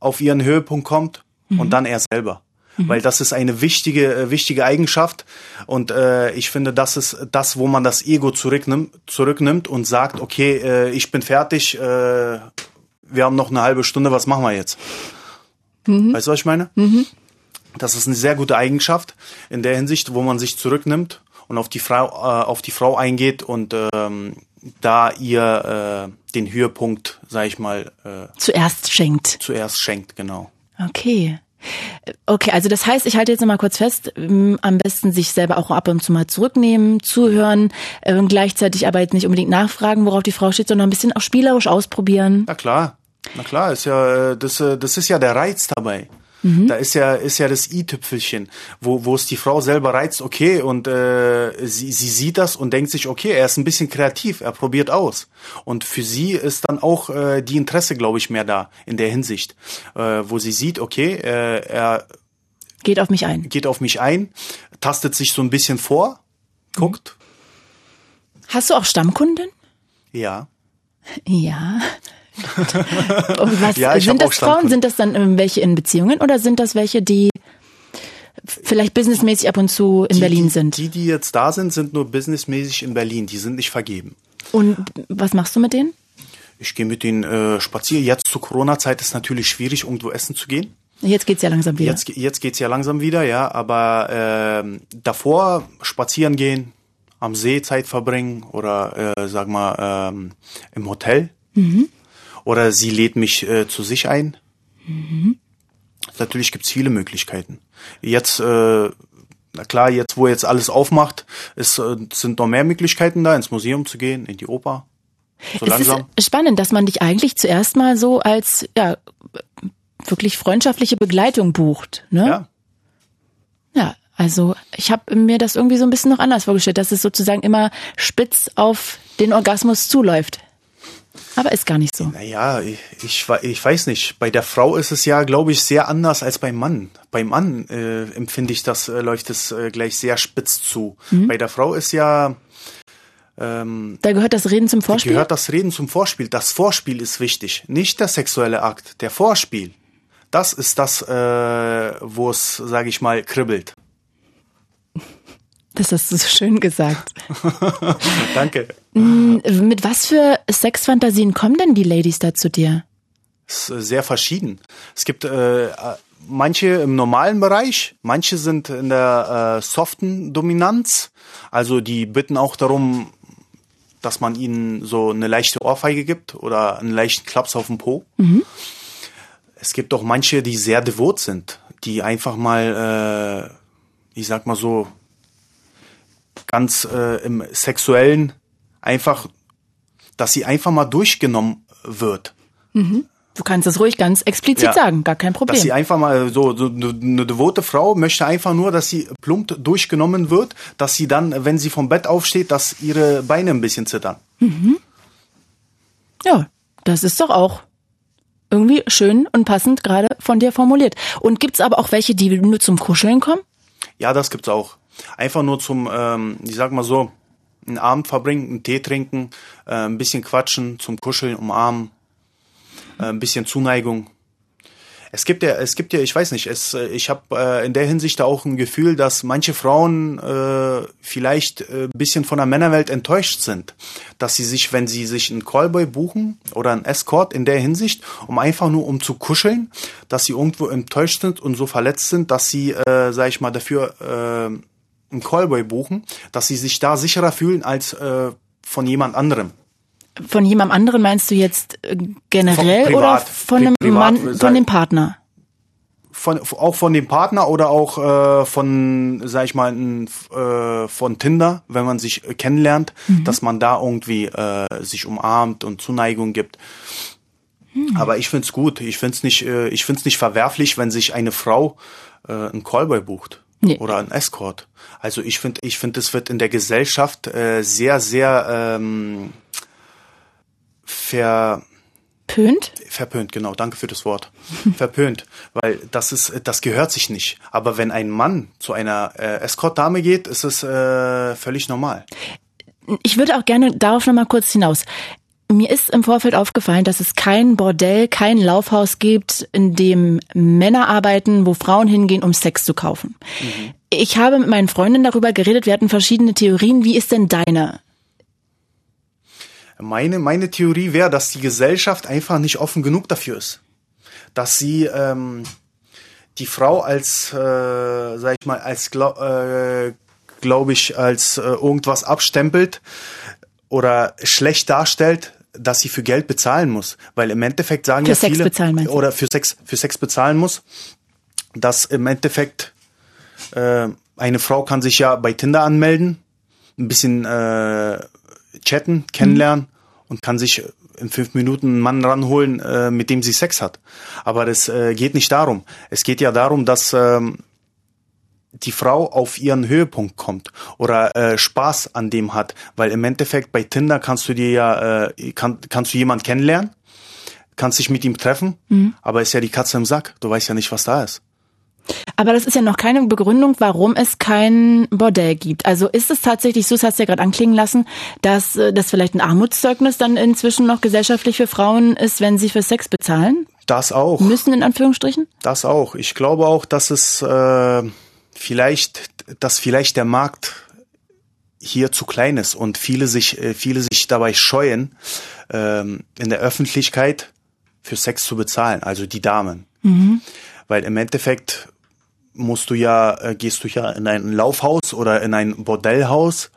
auf ihren Höhepunkt kommt mhm. und dann er selber. Mhm. Weil das ist eine wichtige, äh, wichtige Eigenschaft. Und äh, ich finde, das ist das, wo man das Ego zurücknimmt, zurücknimmt und sagt, okay, äh, ich bin fertig, äh, wir haben noch eine halbe Stunde, was machen wir jetzt? Mhm. Weißt du, was ich meine? Das ist eine sehr gute Eigenschaft in der Hinsicht, wo man sich zurücknimmt und auf die Frau, äh, auf die Frau eingeht und ähm, da ihr äh, den Höhepunkt, sag ich mal, äh, zuerst schenkt. Zuerst schenkt, genau. Okay. Okay, also das heißt, ich halte jetzt nochmal kurz fest, am besten sich selber auch ab und zu mal zurücknehmen, zuhören, äh, gleichzeitig aber jetzt nicht unbedingt nachfragen, worauf die Frau steht, sondern ein bisschen auch spielerisch ausprobieren. Na klar, na klar, ist ja, äh, das, äh, das ist ja der Reiz dabei. Mhm. Da ist ja ist ja das i-Tüpfelchen, wo wo es die Frau selber reizt, okay, und äh, sie sie sieht das und denkt sich, okay, er ist ein bisschen kreativ, er probiert aus. Und für sie ist dann auch äh, die Interesse, glaube ich, mehr da in der Hinsicht, äh, wo sie sieht, okay, äh, er geht auf mich ein, geht auf mich ein, tastet sich so ein bisschen vor, guckt. Hast du auch Stammkunden? Ja. Ja. Was ja, sind das Frauen? Sind das dann ähm, welche in Beziehungen oder sind das welche, die vielleicht businessmäßig ab und zu in die, Berlin sind? Die, die jetzt da sind, sind nur businessmäßig in Berlin. Die sind nicht vergeben. Und was machst du mit denen? Ich gehe mit denen äh, spazieren. Jetzt zur Corona-Zeit ist natürlich schwierig, irgendwo essen zu gehen. Jetzt geht's ja langsam wieder. Jetzt, jetzt geht's ja langsam wieder, ja. Aber äh, davor spazieren gehen, am See Zeit verbringen oder äh, sag mal ähm, im Hotel. Mhm. Oder sie lädt mich äh, zu sich ein. Mhm. Natürlich gibt's viele Möglichkeiten. Jetzt, äh, na klar, jetzt wo jetzt alles aufmacht, es äh, sind noch mehr Möglichkeiten da, ins Museum zu gehen, in die Oper. So es langsam. ist spannend, dass man dich eigentlich zuerst mal so als ja wirklich freundschaftliche Begleitung bucht, ne? Ja. Ja, also ich habe mir das irgendwie so ein bisschen noch anders vorgestellt, dass es sozusagen immer spitz auf den Orgasmus zuläuft. Aber ist gar nicht so. Naja, ich, ich, ich weiß nicht. Bei der Frau ist es ja, glaube ich, sehr anders als beim Mann. Beim Mann äh, empfinde ich, das äh, läuft es äh, gleich sehr spitz zu. Mhm. Bei der Frau ist ja. Ähm, da gehört das Reden zum Vorspiel? Da gehört das Reden zum Vorspiel. Das Vorspiel ist wichtig. Nicht der sexuelle Akt, der Vorspiel. Das ist das, äh, wo es, sage ich mal, kribbelt. Das hast du so schön gesagt. Danke. Mm, mit was für Sexfantasien kommen denn die Ladies da zu dir? sehr verschieden. Es gibt äh, manche im normalen Bereich, manche sind in der äh, soften Dominanz. Also die bitten auch darum, dass man ihnen so eine leichte Ohrfeige gibt oder einen leichten Klaps auf den Po. Mhm. Es gibt auch manche, die sehr devot sind, die einfach mal, äh, ich sag mal so, ganz äh, im sexuellen einfach, dass sie einfach mal durchgenommen wird. Mhm. Du kannst es ruhig ganz explizit ja. sagen, gar kein Problem. Dass sie einfach mal so, so eine devote Frau möchte einfach nur, dass sie plump durchgenommen wird, dass sie dann, wenn sie vom Bett aufsteht, dass ihre Beine ein bisschen zittern. Mhm. Ja, das ist doch auch irgendwie schön und passend gerade von dir formuliert. Und gibt's aber auch welche, die nur zum Kuscheln kommen? Ja, das gibt's auch. Einfach nur zum, ähm, ich sag mal so, einen Abend verbringen, einen Tee trinken, äh, ein bisschen quatschen, zum Kuscheln, umarmen, äh, ein bisschen Zuneigung. Es gibt ja, es gibt ja, ich weiß nicht, es, äh, ich habe äh, in der Hinsicht auch ein Gefühl, dass manche Frauen äh, vielleicht äh, ein bisschen von der Männerwelt enttäuscht sind, dass sie sich, wenn sie sich einen Callboy buchen oder einen Escort in der Hinsicht, um einfach nur um zu kuscheln, dass sie irgendwo enttäuscht sind und so verletzt sind, dass sie, äh, sag ich mal, dafür äh, einen Callboy buchen, dass sie sich da sicherer fühlen als äh, von jemand anderem. Von jemand anderem meinst du jetzt äh, generell Von oder privat. von Pri- einem privat Mann, von dem Partner? Von, auch von dem Partner oder auch äh, von, sag ich mal, äh, von Tinder, wenn man sich äh, kennenlernt, dass man da irgendwie äh, sich umarmt und Zuneigung gibt. Aber ich find's gut. Ich find's nicht, äh, ich find's nicht verwerflich, wenn sich eine Frau äh, einen Callboy bucht Nee. oder einen Escort. Also ich finde, ich finde, es wird in der Gesellschaft äh, sehr, sehr ähm, ver Pönt? Verpönt, genau, danke für das Wort. Verpönt, weil das ist, das gehört sich nicht. Aber wenn ein Mann zu einer äh, Escort-Dame geht, ist es äh, völlig normal. Ich würde auch gerne darauf nochmal kurz hinaus. Mir ist im Vorfeld aufgefallen, dass es kein Bordell, kein Laufhaus gibt, in dem Männer arbeiten, wo Frauen hingehen, um Sex zu kaufen. Ich habe mit meinen Freundinnen darüber geredet, wir hatten verschiedene Theorien. Wie ist denn deine? Meine, meine Theorie wäre, dass die Gesellschaft einfach nicht offen genug dafür ist. Dass sie ähm, die Frau als, äh, sag ich mal, als, glaub, äh, glaube ich, als äh, irgendwas abstempelt oder schlecht darstellt, dass sie für Geld bezahlen muss. Weil im Endeffekt sagen Für ja Sex viele, bezahlen, oder für Sex, für Sex bezahlen muss, dass im Endeffekt äh, eine Frau kann sich ja bei Tinder anmelden, ein bisschen äh, chatten, kennenlernen und kann sich in fünf Minuten einen Mann ranholen, äh, mit dem sie Sex hat. Aber das äh, geht nicht darum. Es geht ja darum, dass ähm, die Frau auf ihren Höhepunkt kommt oder äh, Spaß an dem hat, weil im Endeffekt bei Tinder kannst du dir ja äh, kann, kannst du jemanden kennenlernen, kannst dich mit ihm treffen, aber ist ja die Katze im Sack. Du weißt ja nicht, was da ist. Aber das ist ja noch keine Begründung, warum es kein Bordell gibt. Also ist es tatsächlich so, das hast du ja gerade anklingen lassen, dass äh, das vielleicht ein Armutszeugnis dann inzwischen noch gesellschaftlich für Frauen ist, wenn sie für Sex bezahlen? Das auch. Müssen in Anführungsstrichen? Das auch. Ich glaube auch, dass es äh, vielleicht, dass vielleicht der Markt hier zu klein ist und viele sich, äh, viele sich dabei scheuen, ähm, in der Öffentlichkeit für Sex zu bezahlen, also die Damen. Weil im Endeffekt musst du ja, äh, gehst du ja in ein Laufhaus oder in ein Bordellhaus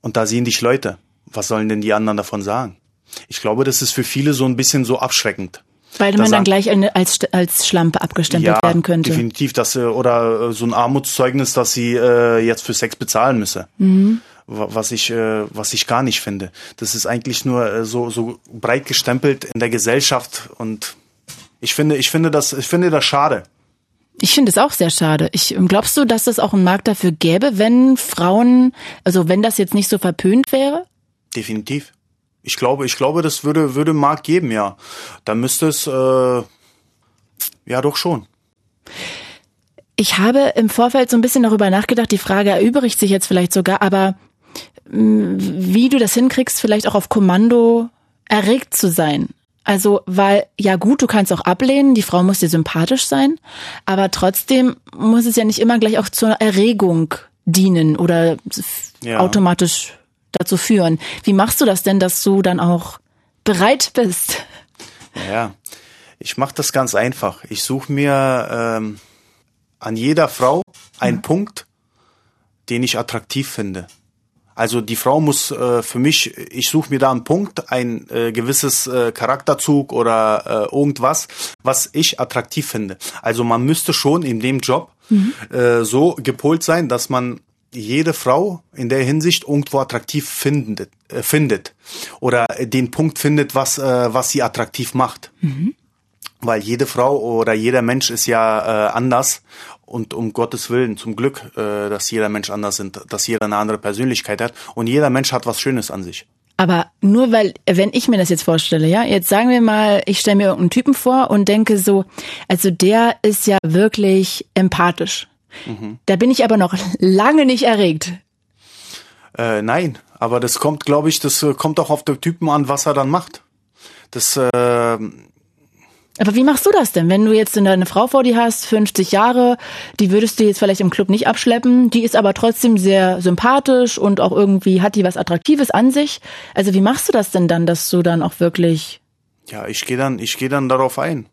und da sehen dich Leute. Was sollen denn die anderen davon sagen? Ich glaube, das ist für viele so ein bisschen so abschreckend. Weil man dann gleich eine, als, als Schlampe abgestempelt werden könnte. definitiv, dass äh, oder äh, so ein Armutszeugnis, dass sie äh, jetzt für Sex bezahlen müsse. Mhm. Wa- Was ich, äh, was ich gar nicht finde. Das ist eigentlich nur äh, so, so breit gestempelt in der Gesellschaft und ich finde, ich finde das, ich finde das schade. Ich finde es auch sehr schade. Ich, glaubst du, dass es auch einen Markt dafür gäbe, wenn Frauen, also wenn das jetzt nicht so verpönt wäre? Definitiv. Ich glaube, ich glaube, das würde, würde Markt geben, ja. Da müsste es, äh, ja doch schon. Ich habe im Vorfeld so ein bisschen darüber nachgedacht, die Frage erübrigt sich jetzt vielleicht sogar, aber mh, wie du das hinkriegst, vielleicht auch auf Kommando erregt zu sein. Also, weil, ja gut, du kannst auch ablehnen, die Frau muss dir sympathisch sein, aber trotzdem muss es ja nicht immer gleich auch zur Erregung dienen oder Ja. automatisch dazu führen. Wie machst du das denn, dass du dann auch bereit bist? Ja, ich mache das ganz einfach. Ich suche mir ähm, an jeder Frau einen Punkt, den ich attraktiv finde. Also die Frau muss äh, für mich, ich suche mir da einen Punkt, ein äh, gewisses äh, Charakterzug oder äh, irgendwas, was ich attraktiv finde. Also man müsste schon in dem Job äh, so gepolt sein, dass man jede Frau in der Hinsicht irgendwo attraktiv findet, äh, findet oder den Punkt findet, was äh, was sie attraktiv macht. Weil jede Frau oder jeder Mensch ist ja äh, anders und um Gottes Willen, zum Glück, äh, dass jeder Mensch anders ist, dass jeder eine andere Persönlichkeit hat und jeder Mensch hat was Schönes an sich. Aber nur weil, wenn ich mir das jetzt vorstelle, ja, jetzt sagen wir mal, ich stelle mir irgendeinen Typen vor und denke so, also der ist ja wirklich empathisch. Da bin ich aber noch lange nicht erregt. Äh, nein, aber das kommt, glaube ich, das äh, kommt auch auf den Typen an, was er dann macht. Das, äh, Aber wie machst du das denn, wenn du jetzt eine Frau vor dir hast, 50 Jahre, die würdest du jetzt vielleicht im Club nicht abschleppen, die ist aber trotzdem sehr sympathisch und auch irgendwie hat die was Attraktives an sich. Also wie machst du das denn dann, dass du dann auch wirklich Ja, ich gehe dann, ich gehe dann darauf ein.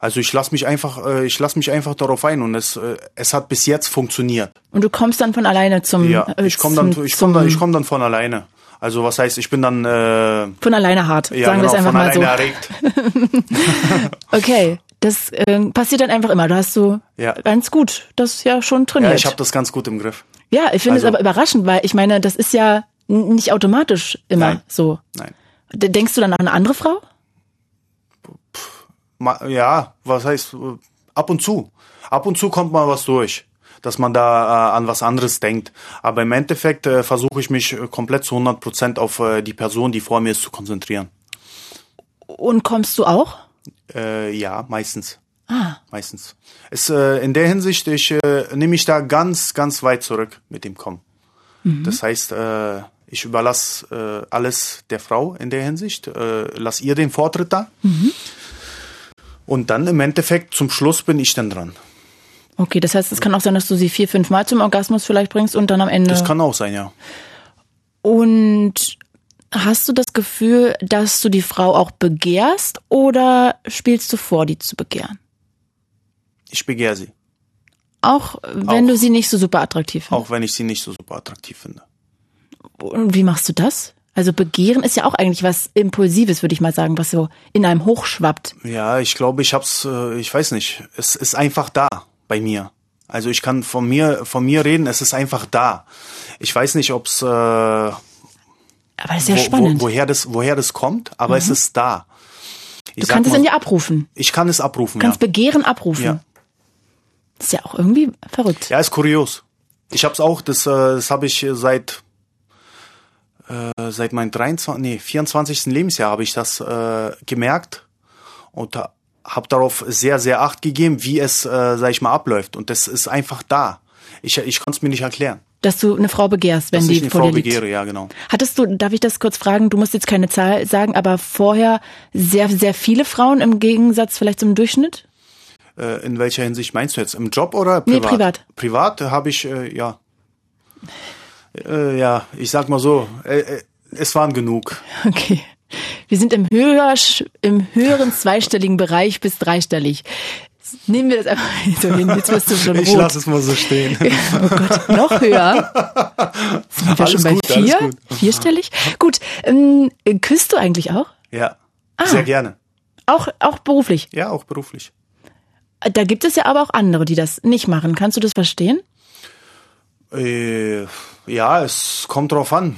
Also ich lasse mich einfach, äh, ich lasse mich einfach darauf ein und es, äh, es hat bis jetzt funktioniert. und du kommst dann von alleine zum Ja, äh, ich komme dann, ich komme dann, ich komme dann von alleine. Also was heißt, ich bin dann äh, von alleine hart, ja, sagen wir genau, es einfach von mal so. alleine erregt. Okay, das äh, passiert dann einfach immer. Du hast so Ja. ganz gut das ja schon trainiert. Ja, ich habe das ganz gut im Griff. Ja, ich finde Also- es aber überraschend, weil ich meine, das ist ja nicht automatisch immer Nein. so. Nein. Denkst du dann an eine andere Frau? Ja, was heißt äh, ab und zu. Ab und zu kommt mal was durch, dass man da äh, an was anderes denkt. Aber im Endeffekt äh, versuche ich mich äh, komplett zu 100 Prozent auf äh, die Person, die vor mir ist, zu konzentrieren. Und kommst du auch? Äh, ja, meistens. Ah. Meistens. Es, in der Hinsicht, ich nehme mich da ganz, ganz weit zurück mit dem Kommen. Das heißt, ich überlasse alles der Frau in der Hinsicht, lass ihr den Vortritt da. Und dann im Endeffekt zum Schluss bin ich dann dran. Okay, das heißt, es kann auch sein, dass du sie vier, fünf Mal zum Orgasmus vielleicht bringst und dann am Ende. Das kann auch sein, ja. und hast du das Gefühl, dass du die Frau auch begehrst oder spielst du vor, die zu begehren? Ich begehre sie, Auch wenn Auch. du sie nicht so super attraktiv findest. auch wenn ich sie nicht so super attraktiv finde. Und wie machst du das? Also begehren ist ja auch eigentlich was Impulsives, würde ich mal sagen, was so in einem hochschwappt. Ja, ich glaube, ich hab's, äh, ich weiß nicht. Es ist einfach da bei mir. Also ich kann von mir, von mir reden, es ist einfach da. Ich weiß nicht, ob's, äh, Aber das ist ja wo, spannend. Mhm. Wo, woher das, woher das kommt, aber es ist da. Ich du kannst es mal, in dir abrufen. Ich kann es abrufen, Du kannst ja. Begehren abrufen. Ja. Das ist ja auch irgendwie verrückt. Ja, ist kurios. Ich hab's auch, das, äh, das habe ich seit äh, seit meinem 23, nee, 24. Lebensjahr habe ich das äh, gemerkt und äh, habe darauf sehr, sehr Acht gegeben, wie es, äh, sag ich mal, abläuft. Und das ist einfach da. Ich, ich konnte es mir nicht erklären. Dass du eine Frau begehrst, wenn dass die ich eine vor Frau dir liegt. begehre, ja, genau. Hattest du, darf ich das kurz fragen, du musst jetzt keine Zahl sagen, aber vorher sehr, sehr viele Frauen im Gegensatz vielleicht zum Durchschnitt? Äh, in welcher Hinsicht meinst du jetzt? Im Job oder Nee, privat? privat. Privat habe ich, äh, ja. Äh, ja, ich sag mal so, äh, äh, es waren genug. Okay. Wir sind im, höher, im höheren zweistelligen Bereich bis dreistellig. Nehmen wir das einfach so hin. Jetzt wirst du schon Ich rot. lasse es mal so stehen. Oh Gott, noch höher. Sind wir Alles schon bei gut, vier? gut. Vierstellig? Gut. Ähm, küsst du eigentlich auch? Ja, Ah. sehr gerne. Auch, auch beruflich? Ja, auch beruflich. Da gibt es ja aber auch andere, die das nicht machen. Kannst du das verstehen? Äh, ja, es kommt drauf an.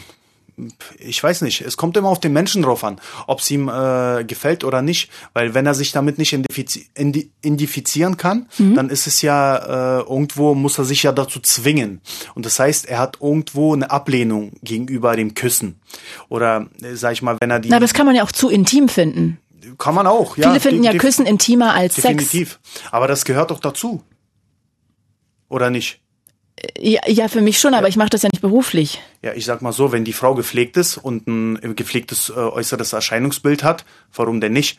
Ich weiß nicht. Es kommt immer auf den Menschen drauf an, ob es ihm äh, gefällt oder nicht. Weil wenn er sich damit nicht identifizieren kann, dann ist es ja äh, irgendwo muss er sich ja dazu zwingen. Und das heißt, er hat irgendwo eine Ablehnung gegenüber dem Küssen. Oder äh, sag ich mal, wenn er die Na, aber das kann man ja auch zu intim finden. kann man auch. Ja, Viele finden de- ja Küssen intimer als Sex. Definitiv. Aber das gehört doch dazu. Oder nicht? Ja, ja, für mich schon, aber ich mache das ja nicht beruflich. Ja, ich sag mal so, wenn die Frau gepflegt ist und ein gepflegtes äh, äußeres Erscheinungsbild hat, warum denn nicht?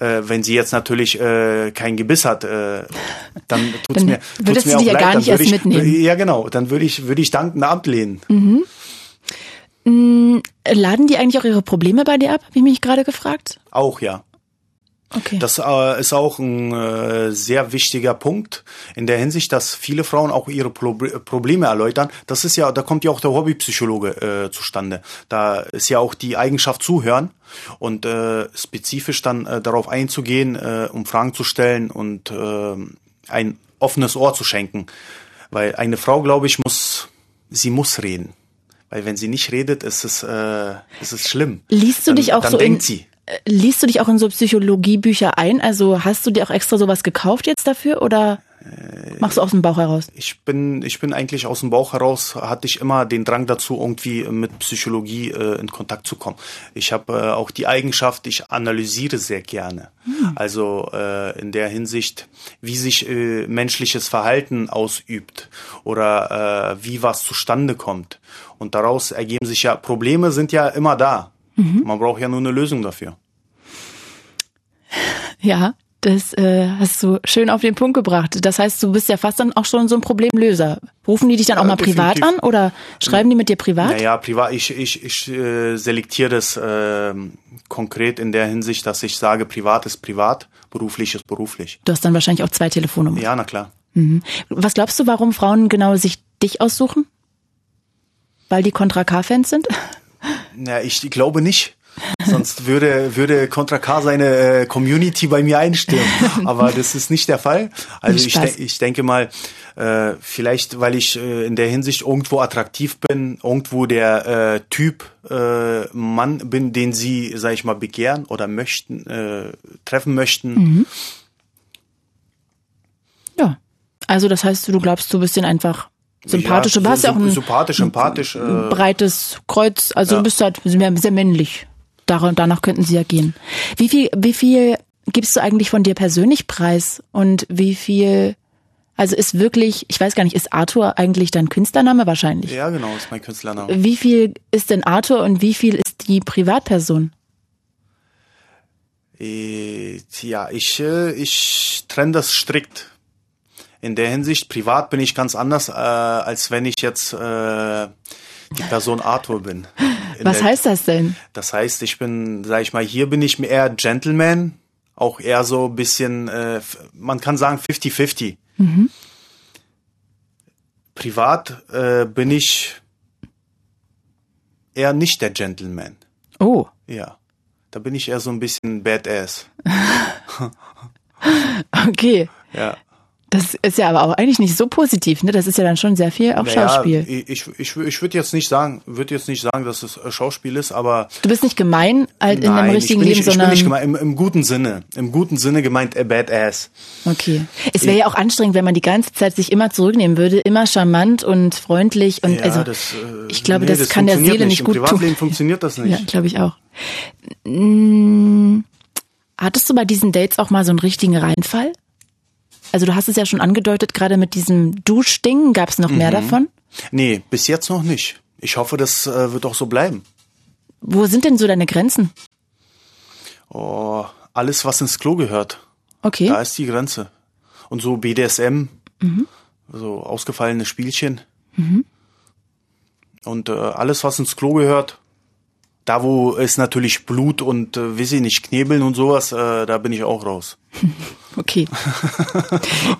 Äh, wenn sie jetzt natürlich äh, kein Gebiss hat, äh, dann tut's Dann mir, würdest tut's mir du auch die ja leid, gar nicht erst ich, mitnehmen. Ja, genau, dann würde ich, würde ich dankend ablehnen. Laden die eigentlich auch ihre Probleme bei dir ab? Habe ich mich gerade gefragt. Auch ja. Okay. Das äh, ist auch ein äh, sehr wichtiger Punkt in der Hinsicht, dass viele Frauen auch ihre Pro Probleme erläutern. Das ist ja, da kommt ja auch der Hobbypsychologe äh, zustande. Da ist ja auch die Eigenschaft zuhören und äh, spezifisch dann äh, darauf einzugehen, äh, um Fragen zu stellen und äh, ein offenes Ohr zu schenken. Weil eine Frau, glaube ich, muss, sie muss reden. Weil wenn sie nicht redet, ist es, äh, ist es schlimm. Liest du dann, dich auch dann so denkt in, sie. Liest du dich auch in so Psychologiebücher ein? Also hast du dir auch extra sowas gekauft jetzt dafür oder machst du aus dem Bauch heraus? Ich bin, ich bin eigentlich aus dem Bauch heraus, hatte ich immer den Drang dazu, irgendwie mit Psychologie äh, in Kontakt zu kommen. Ich habe äh, auch die Eigenschaft, ich analysiere sehr gerne. Also äh, in der Hinsicht, wie sich äh, menschliches Verhalten ausübt oder äh, wie was zustande kommt. Und daraus ergeben sich ja, Probleme sind ja immer da. Man braucht ja nur eine Lösung dafür. Ja, Das äh, hast du schön auf den Punkt gebracht. Das heißt, du bist ja fast dann auch schon so ein Problemlöser. Rufen die dich dann auch mal privat an oder schreiben die mit dir privat? Naja, privat. Ich, ich, ich äh, selektiere das äh, konkret in der Hinsicht, dass ich sage, privat ist privat, beruflich ist beruflich. Du hast dann wahrscheinlich auch zwei Telefonnummern. Ja, na klar. Mhm. Was glaubst du, warum Frauen genau sich dich aussuchen? Weil die Contra K-Fans sind? Na, ich glaube nicht. Sonst würde, würde Contra K seine äh, Community bei mir einstellen. Aber das ist nicht der Fall. Also ich, de ich denke mal, äh, vielleicht, weil ich äh, in der Hinsicht irgendwo attraktiv bin, irgendwo der äh, Typ äh, Mann bin, den sie, sag ich mal, begehren oder möchten, äh, treffen möchten. Mhm. Ja. Also das heißt, du glaubst, du bist den einfach sympathisch. Ja, du hast ja auch ein sympathisch, sympathisch, äh, breites Kreuz. Also ja. du bist halt sehr, sehr männlich. Danach könnten sie ja gehen. Wie viel, wie viel gibst du eigentlich von dir persönlich preis und wie viel also ist wirklich, ich weiß gar nicht, ist Arthur eigentlich dein Künstlername wahrscheinlich? Ja, genau, ist mein Künstlername. Wie viel ist denn Arthur und wie viel ist die Privatperson? Äh, ja, ich, äh, ich trenne das strikt. In der Hinsicht, privat bin ich ganz anders, äh, als wenn ich jetzt äh, die Person Arthur bin. Was der, heißt das denn? Das heißt, ich bin, sag ich mal, hier bin ich eher Gentleman, auch eher so ein bisschen, äh, man kann sagen 50-50. Mhm. Privat äh, bin ich eher nicht der Gentleman. Oh. Ja. Da bin ich eher so ein bisschen Badass. okay. Ja. Das ist ja aber auch eigentlich nicht so positiv, ne? Das ist ja dann schon sehr viel auch naja, Schauspiel. Ich, ich, ich würde jetzt nicht sagen, würde jetzt nicht sagen, dass es Schauspiel ist, aber. Du bist nicht gemein halt in dem richtigen Leben, nicht, sondern. Ich bin nicht gemein, im, im guten Sinne. Im guten Sinne gemeint a badass. Okay. Es wäre ja auch anstrengend, wenn man die ganze Zeit sich immer zurücknehmen würde, immer charmant und freundlich und ja, also. Das, äh, ich glaube, nee, das, das kann der Seele nicht, nicht gut Im Privatleben tun. funktioniert das nicht. Ja, glaube ich auch. Hm, hattest du bei diesen Dates auch mal so einen richtigen Reinfall? Also du hast es ja schon angedeutet, gerade mit diesem Duschding. Gab es noch mehr Mhm. davon? Nee, bis jetzt noch nicht. Ich hoffe, das äh, wird auch so bleiben. Wo sind denn so deine Grenzen? Oh, alles, was ins Klo gehört. Okay. Da ist die Grenze. Und so BDSM, so ausgefallene Spielchen. Und äh, alles, was ins Klo gehört, da wo es natürlich Blut und, äh, weiß ich nicht, Knebeln und sowas, äh, da bin ich auch raus. Okay.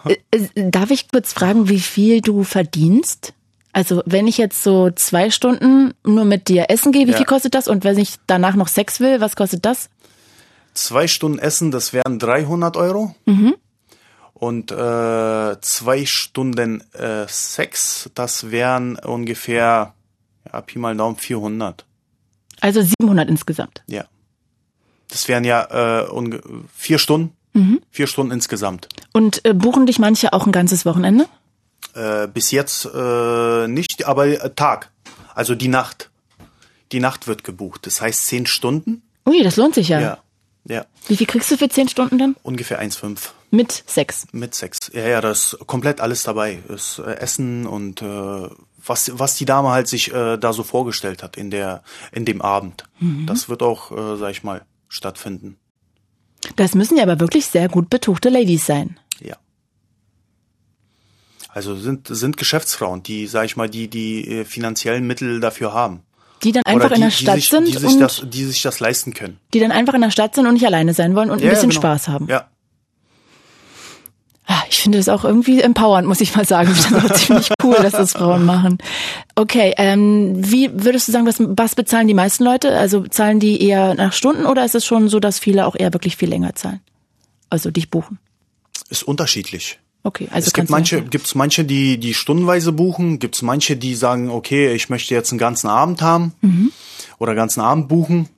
Äh, äh, Darf ich kurz fragen, wie viel du verdienst? Also wenn ich jetzt so zwei Stunden nur mit dir essen gehe, wie Ja. viel kostet das? Und wenn ich danach noch Sex will, was kostet das? Zwei Stunden Essen, das wären 300 Euro. Und äh, zwei Stunden äh, Sex, das wären ungefähr, ja, Pi mal Daumen 400. Also 700 insgesamt. Ja. Das wären ja äh, vier Stunden. Vier Stunden insgesamt. Und äh, buchen dich manche auch ein ganzes Wochenende? Äh, bis jetzt äh, nicht, aber äh, Tag. Also die Nacht. Die Nacht wird gebucht. Das heißt zehn Stunden. Ui, das lohnt sich ja. Ja. Ja. Wie viel kriegst du für 10 Stunden dann? Ungefähr 1,5 Mit Sex. mit Sex. Ja, ja, das ist komplett alles dabei. Das äh, Essen und äh, was, was die Dame halt sich äh, da so vorgestellt hat in der, in dem Abend. Das wird auch, äh, sag ich mal, stattfinden. Das müssen ja aber wirklich sehr gut betuchte Ladies sein. Ja. Also sind, sind Geschäftsfrauen, die, sag ich mal, die, die äh, finanziellen Mittel dafür haben. Die dann einfach Oder in die, der Stadt die sich, sind die sich und das, die sich das leisten können. die dann einfach in der Stadt sind und nicht alleine sein wollen und ein Ja, bisschen genau. Spaß haben. Ja. Ah, Ich finde das auch irgendwie empowernd, muss ich mal sagen. Ich finde das auch ziemlich cool, dass das Frauen machen. Okay, ähm, wie würdest du sagen, was, was bezahlen die meisten Leute? Also zahlen die eher nach Stunden oder ist es schon so, dass viele auch eher wirklich viel länger zahlen? Also dich buchen. Ist unterschiedlich. Okay, also es gibt manche, gibt's manche, die, die stundenweise buchen, gibt's manche, die sagen, okay, ich möchte jetzt einen ganzen Abend haben Mhm. oder ganzen Abend buchen.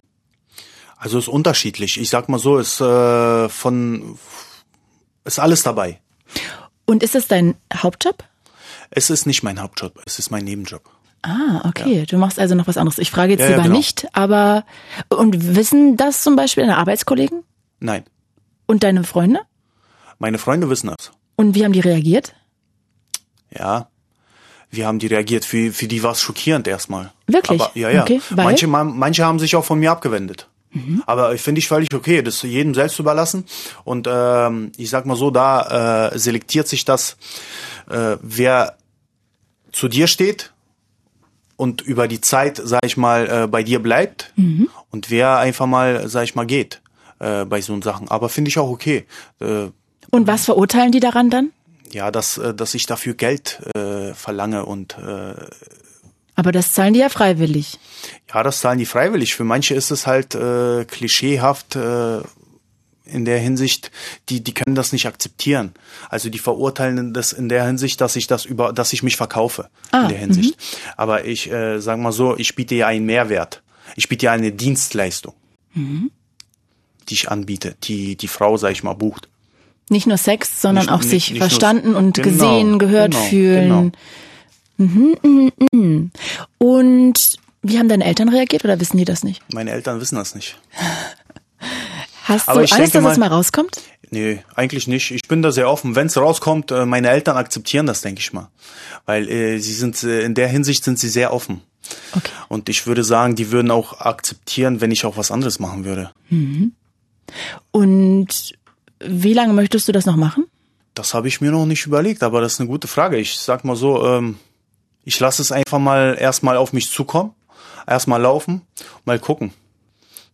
Also ist unterschiedlich. Ich sag mal so, ist äh, von ist alles dabei. Und ist es dein Hauptjob? Es ist nicht mein Hauptjob, es ist mein Nebenjob. Ah, okay. Du machst also noch was anderes. Ich frage jetzt Ja, ja, lieber genau. nicht, aber und wissen das zum Beispiel deine Arbeitskollegen Nein, und deine Freunde? meine Freunde wissen das. Und wie haben die reagiert? Ja. Wie haben die reagiert? Für, für die war es schockierend erstmal. Wirklich? Aber, ja, ja. Okay, manche, man- manche haben sich auch von mir abgewendet. Mhm. Aber finde ich völlig okay, das jedem selbst überlassen. Und ähm, ich sag mal so, da äh, selektiert sich das, äh, wer zu dir steht und über die Zeit, sag ich mal, äh, bei dir bleibt mhm. und wer einfach mal, sag ich mal, geht äh, bei so Sachen. Aber finde ich auch okay. Äh, und was verurteilen die daran dann? Ja, dass, äh, dass ich dafür Geld äh, verlange und äh, aber das zahlen die ja freiwillig. Ja, das zahlen die freiwillig. Für manche ist es halt äh, klischeehaft äh, in der Hinsicht, die die können das nicht akzeptieren. Also die verurteilen das in der Hinsicht, dass ich das über, dass ich mich verkaufe ah, in der Hinsicht. -hmm. Aber ich äh, sage mal so, ich biete ja einen Mehrwert. Ich biete ja eine Dienstleistung, mhm. die ich anbiete, die die Frau, sag ich mal, bucht. Nicht nur Sex, sondern nicht, auch nicht, sich nicht verstanden und genau, gesehen, gehört genau, fühlen. Genau. Mhm, mhm, mhm. Und wie haben deine Eltern reagiert oder wissen die das nicht? Meine Eltern wissen das nicht. Hast Aber du Angst, dass mal, es mal rauskommt? Nee, eigentlich nicht. Ich bin da sehr offen. Wenn es rauskommt, äh, meine Eltern akzeptieren das, denke ich mal. Weil äh, sie sind äh, in der Hinsicht sind sie sehr offen. Okay. Und ich würde sagen, die würden auch akzeptieren, wenn ich auch was anderes machen würde. Mhm. Und wie lange möchtest du das noch machen? Das habe ich mir noch nicht überlegt, aber das ist eine gute Frage. Ich sag mal so, ähm, ich lasse es einfach mal erstmal auf mich zukommen, erstmal laufen, mal gucken.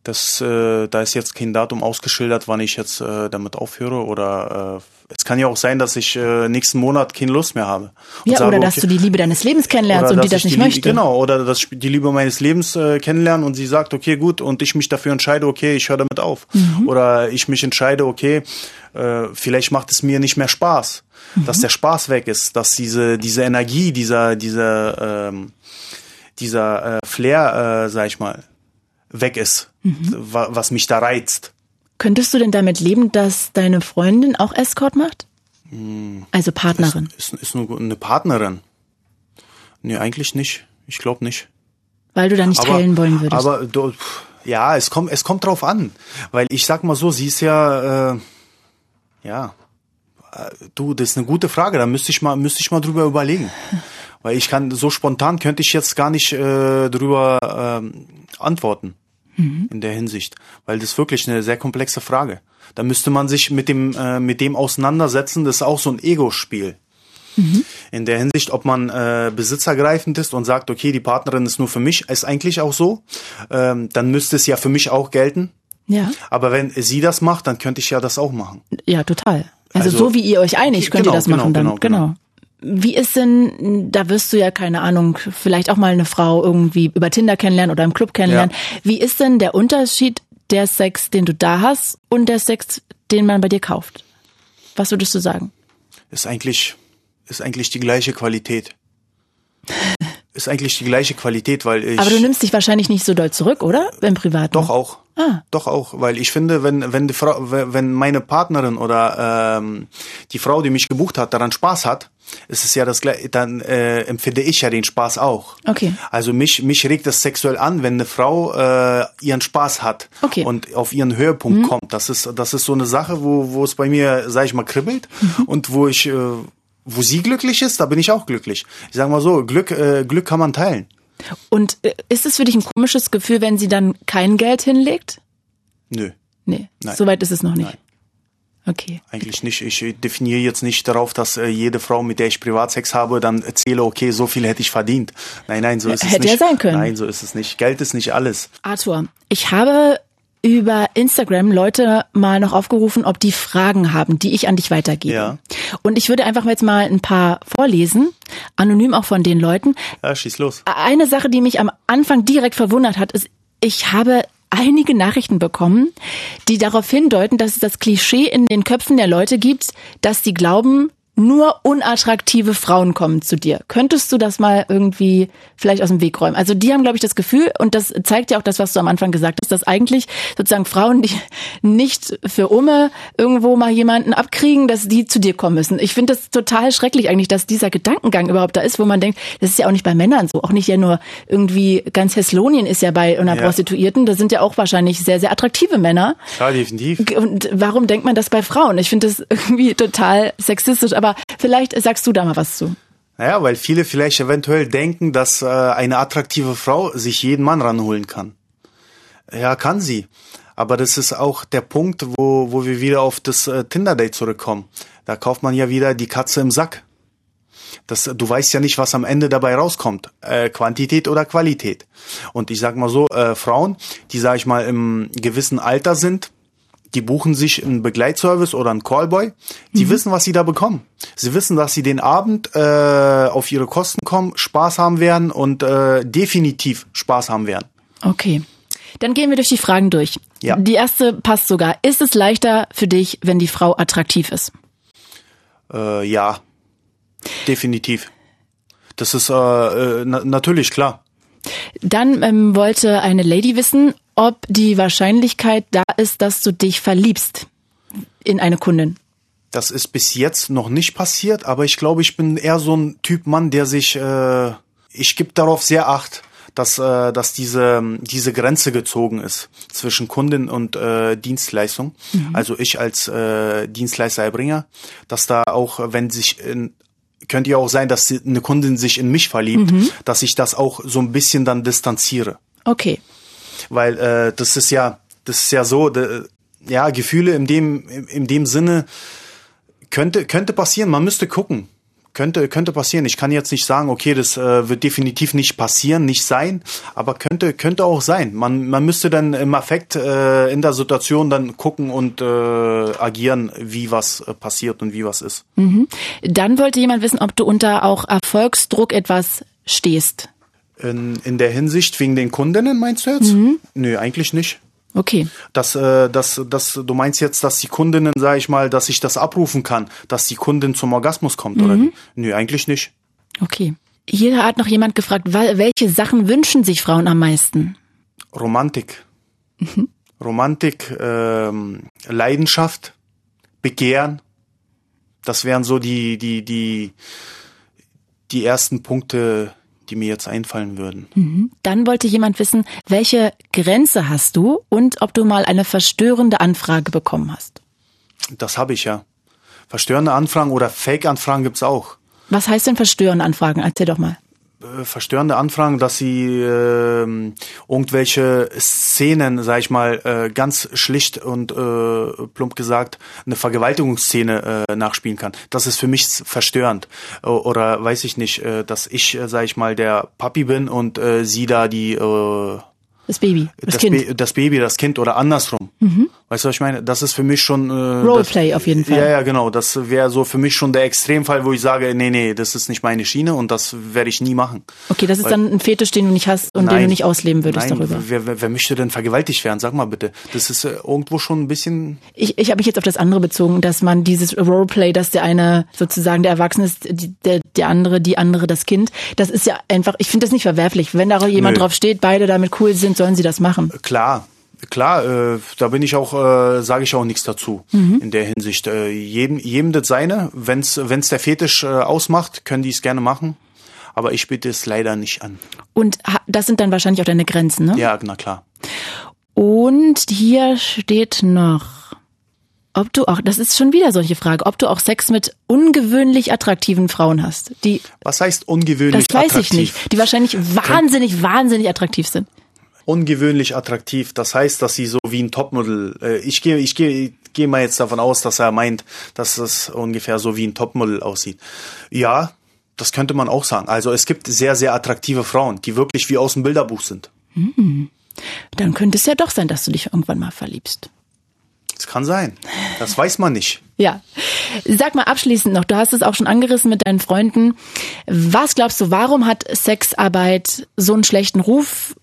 Das, äh, da ist jetzt kein Datum ausgeschildert, wann ich jetzt äh, damit aufhöre. Oder äh, es kann ja auch sein, dass ich äh, nächsten Monat keine Lust mehr habe. ja, sage, oder dass okay, du die Liebe deines Lebens kennenlernst und die das nicht die, möchte. Genau, oder dass ich die Liebe meines Lebens äh, kennenlerne und sie sagt, okay, gut, und ich mich dafür entscheide, okay, ich höre damit auf. Mhm. Oder ich mich entscheide, okay, äh, vielleicht macht es mir nicht mehr Spaß. Mhm. Dass der Spaß weg ist, dass diese, diese Energie, dieser, dieser, ähm, dieser äh, Flair, äh, sag ich mal, weg ist, mhm. was mich da reizt. Könntest du denn damit leben, dass deine Freundin auch Escort macht? Mhm. Also Partnerin. Ist, ist, ist nur eine Partnerin. Nee, eigentlich nicht. Ich glaube nicht. Weil du da nicht aber, teilen wollen würdest. Aber du, ja, es kommt, es kommt drauf an. Weil ich sag mal so, sie ist ja, äh, ja, äh, du, das ist eine gute Frage. Da müsste ich mal, müsste ich mal drüber überlegen. Weil ich kann, so spontan könnte ich jetzt gar nicht äh, drüber ähm, antworten mhm. in der Hinsicht, weil das ist wirklich eine sehr komplexe Frage. Da müsste man sich mit dem äh, mit dem auseinandersetzen. Das ist auch so ein Ego-Spiel. Mhm. In der Hinsicht, ob man äh, besitzergreifend ist und sagt, okay, die Partnerin ist nur für mich, ist eigentlich auch so. Ähm, dann müsste es ja für mich auch gelten. Ja. Aber wenn sie das macht, dann könnte ich ja das auch machen. Ja, total. Also, also so wie ihr euch einigt, könnt genau, ihr das genau, machen dann. Genau, genau. Wie ist denn, da wirst du ja keine Ahnung, vielleicht auch mal eine Frau irgendwie über Tinder kennenlernen oder im Club kennenlernen. Ja. Wie ist denn der Unterschied der Sex, den du da hast und der Sex, den man bei dir kauft? Was würdest du sagen? Ist eigentlich, ist eigentlich die gleiche Qualität. ist eigentlich die gleiche Qualität, weil ich. Aber du nimmst dich wahrscheinlich nicht so doll zurück, oder? Im Privaten? Doch auch. Ah. Doch auch, weil ich finde, wenn wenn die Frau, wenn meine Partnerin oder ähm, die Frau, die mich gebucht hat, daran Spaß hat, ist es ja das gleiche, dann äh, empfinde ich ja den Spaß auch. Okay. Also mich mich regt das sexuell an, wenn eine Frau äh, ihren Spaß hat okay. und auf ihren Höhepunkt mhm. kommt. Das ist das ist so eine Sache, wo wo es bei mir, sag ich mal, kribbelt mhm. und wo ich äh, wo sie glücklich ist, da bin ich auch glücklich. Ich sage mal so, Glück äh, Glück kann man teilen. Und äh, ist es für dich ein komisches Gefühl, wenn sie dann kein Geld hinlegt? Nö. Nee, Nein. soweit ist es noch nicht. Nein. Okay. Eigentlich nicht. Ich definiere jetzt nicht darauf, dass äh, jede Frau, mit der ich Privatsex habe, dann erzähle, okay, so viel hätte ich verdient. Nein, nein, so ist Hätte es nicht. Hätte ja sein können. Nein, so ist es nicht. Geld ist nicht alles. Arthur, ich habe über Instagram Leute mal noch aufgerufen, ob die Fragen haben, die ich an dich weitergebe. Ja. Und ich würde einfach jetzt mal ein paar vorlesen, anonym auch von den Leuten. Ja, schieß los. Eine Sache, die mich am Anfang direkt verwundert hat, ist, ich habe einige Nachrichten bekommen, die darauf hindeuten, dass es das Klischee in den Köpfen der Leute gibt, dass sie glauben, nur unattraktive Frauen kommen zu dir. Könntest du das mal irgendwie vielleicht aus dem Weg räumen? Also die haben, glaube ich, das Gefühl, und das zeigt ja auch das, was du am Anfang gesagt hast, dass eigentlich sozusagen Frauen, die nicht für Umme irgendwo mal jemanden abkriegen, dass die zu dir kommen müssen. Ich finde das total schrecklich eigentlich, dass dieser Gedankengang überhaupt da ist, wo man denkt, das ist ja auch nicht bei Männern so. Auch nicht ja nur irgendwie ganz Hesslonien ist ja bei einer ja. Prostituierten. Da sind ja auch wahrscheinlich sehr, sehr attraktive Männer. Ja, definitiv. Und warum denkt man das bei Frauen? Ich finde das irgendwie total sexistisch aber vielleicht sagst du da mal was zu. Naja, weil viele vielleicht eventuell denken, dass äh, eine attraktive Frau sich jeden Mann ranholen kann. Ja, kann sie. Aber das ist auch der Punkt, wo, wo wir wieder auf das äh, Tinder-Date zurückkommen. Da kauft man ja wieder die Katze im Sack. Das, du weißt ja nicht, was am Ende dabei rauskommt. Äh, Quantität oder Qualität. Und ich sag mal so, äh, Frauen, die, sag ich mal, im gewissen Alter sind, die buchen sich einen Begleitservice oder einen Callboy. Die mhm. wissen, was sie da bekommen. Sie wissen, dass sie den Abend äh, auf ihre Kosten kommen, Spaß haben werden und äh, definitiv Spaß haben werden. Okay. Dann gehen wir durch die Fragen durch. Ja. Die erste passt sogar. Ist es leichter für dich, wenn die Frau attraktiv ist? Äh, ja, definitiv. Das ist äh, äh, na natürlich klar. Dann ähm, wollte eine Lady wissen, ob die Wahrscheinlichkeit da ist, dass du dich verliebst in eine Kundin. Das ist bis jetzt noch nicht passiert, aber ich glaube, ich bin eher so ein Typ Mann, der sich, äh, ich gebe darauf sehr acht, dass, äh, dass diese, diese Grenze gezogen ist zwischen Kundin und äh, Dienstleistung. Mhm. Also ich als äh, Dienstleistererbringer, dass da auch, wenn sich in, könnte ja auch sein, dass eine Kundin sich in mich verliebt, mhm. dass ich das auch so ein bisschen dann distanziere. Okay. Weil äh, das ist ja, das ist ja so, de, ja, Gefühle in dem, in dem Sinne könnte, könnte passieren. Man müsste gucken. Könnte, könnte passieren. Ich kann jetzt nicht sagen, okay, das äh, wird definitiv nicht passieren, nicht sein, aber könnte, könnte auch sein. Man, man müsste dann im Affekt äh, in der Situation dann gucken und äh, agieren, wie was äh, passiert und wie was ist. Mhm. Dann wollte jemand wissen, ob du unter auch Erfolgsdruck etwas stehst. In, in der Hinsicht wegen den Kundinnen meinst du jetzt? Mhm. Nö, eigentlich nicht. Okay. Dass, äh, dass, dass, du meinst jetzt, dass die Kundinnen, sag ich mal, dass ich das abrufen kann, dass die Kundin zum Orgasmus kommt, mhm. oder? Nö, eigentlich nicht. Okay. Hier hat noch jemand gefragt, welche Sachen wünschen sich Frauen am meisten? Romantik. Mhm. Romantik, ähm, Leidenschaft, Begehren. Das wären so die, die, die, die ersten Punkte, die mir jetzt einfallen würden. Mhm. Dann wollte jemand wissen, welche Grenze hast du und ob du mal eine verstörende Anfrage bekommen hast. Das habe ich ja. Verstörende Anfragen oder Fake-Anfragen gibt's auch. Was heißt denn verstörende Anfragen? Erzähl doch mal. Äh, verstörende Anfragen, dass sie äh, irgendwelche Szenen, sag ich mal, äh, ganz schlicht und äh, plump gesagt, eine Vergewaltigungsszene äh, nachspielen kann. Das ist für mich verstörend. Oder weiß ich nicht, äh, dass ich, äh, sag ich mal, der Papi bin und äh, sie da die äh, das Baby, das, das Kind. Ba das Baby, das Kind oder andersrum. Mhm. Weißt du, was ich meine? Das ist für mich schon... Äh, Roleplay das, auf jeden Fall. Ja, ja, genau. Das wäre so für mich schon der Extremfall, wo ich sage, nee, nee, das ist nicht meine Schiene und das werde ich nie machen. Okay, das ist Weil, dann ein Fetisch, den du nicht hast und nein, den du nicht ausleben würdest nein, darüber. Wer, wer, wer möchte denn vergewaltigt werden? Sag mal bitte. Das ist äh, irgendwo schon ein bisschen... Ich, ich habe mich jetzt auf das andere bezogen, dass man dieses Roleplay, dass der eine sozusagen der Erwachsene ist, die, der, der andere, die andere das Kind, das ist ja einfach, ich finde das nicht verwerflich. Wenn da jemand Nö. drauf steht, beide damit cool sind, sollen sie das machen. Klar, klar, äh, da bin ich auch, äh, sage ich auch nichts dazu mhm. in der Hinsicht. Äh, jedem, jedem das seine. Wenn's, wenn's der Fetisch äh, ausmacht, können die es gerne machen. Aber ich bitte es leider nicht an. Und das sind dann wahrscheinlich auch deine Grenzen, ne? Ja, na klar. Und hier steht noch, ob du auch, das ist schon wieder solche Frage, ob du auch Sex mit ungewöhnlich attraktiven Frauen hast. Die, Was heißt ungewöhnlich attraktiv? Das weiß attraktiv? ich nicht. Die wahrscheinlich wahnsinnig, wahnsinnig attraktiv sind ungewöhnlich attraktiv. Das heißt, dass sie so wie ein Topmodel. Äh, ich gehe, ich gehe, gehe mal jetzt davon aus, dass er meint, dass es ungefähr so wie ein Topmodel aussieht. Ja, das könnte man auch sagen. Also es gibt sehr, sehr attraktive Frauen, die wirklich wie aus dem Bilderbuch sind. Hm. Dann könnte es ja doch sein, dass du dich irgendwann mal verliebst. Das kann sein. Das weiß man nicht. Ja. Sag mal abschließend noch, du hast es auch schon angerissen mit deinen Freunden. Was glaubst du, warum hat Sexarbeit so einen schlechten Ruf?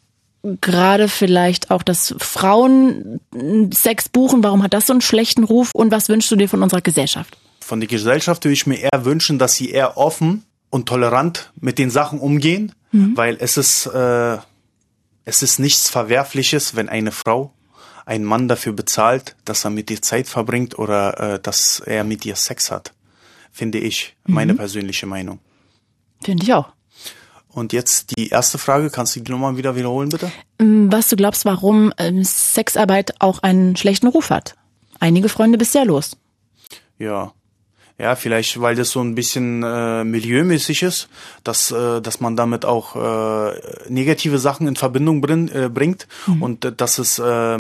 Gerade vielleicht auch, dass Frauen Sex buchen. Warum hat das so einen schlechten Ruf? Und was wünschst du dir von unserer Gesellschaft? Von der Gesellschaft würde ich mir eher wünschen, dass sie eher offen und tolerant mit den Sachen umgehen, mhm. weil es ist, äh, es ist nichts Verwerfliches, wenn eine Frau einen Mann dafür bezahlt, dass er mit ihr Zeit verbringt oder äh, dass er mit ihr Sex hat. Finde ich, meine mhm. persönliche Meinung. Finde ich auch. Und jetzt die erste Frage, kannst du die nochmal wieder wiederholen, bitte? Mm, was du glaubst, warum ähm, Sexarbeit auch einen schlechten Ruf hat? Einige Freunde bist ja los. Ja. Ja, vielleicht, weil das so ein bisschen äh, milieumäßig ist, dass, äh, dass man damit auch äh, negative Sachen in Verbindung bring, äh, bringt mhm. und äh, dass es, äh,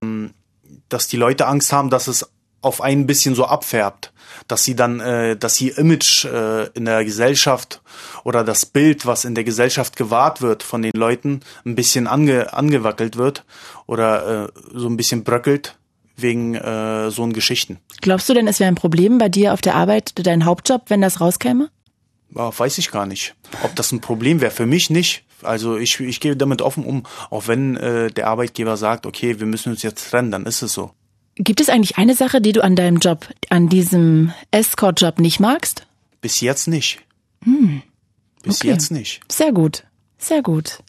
dass die Leute Angst haben, dass es auf ein bisschen so abfärbt, dass sie dann, äh, dass sie Image äh, in der Gesellschaft oder das Bild, was in der Gesellschaft gewahrt wird von den Leuten, ein bisschen ange, angewackelt wird oder äh, so ein bisschen bröckelt wegen äh, so Geschichten. Glaubst du denn, es wäre ein Problem bei dir auf der Arbeit, dein Hauptjob, wenn das rauskäme? Ja, weiß ich gar nicht. Ob das ein Problem wäre, für mich nicht. Also ich, ich gehe damit offen um, auch wenn äh, der Arbeitgeber sagt, okay, wir müssen uns jetzt trennen, dann ist es so. Gibt es eigentlich eine Sache, die du an deinem Job, an diesem Escort-Job nicht magst? Bis jetzt nicht. Hm. Bis okay. jetzt nicht. Sehr gut. Sehr gut.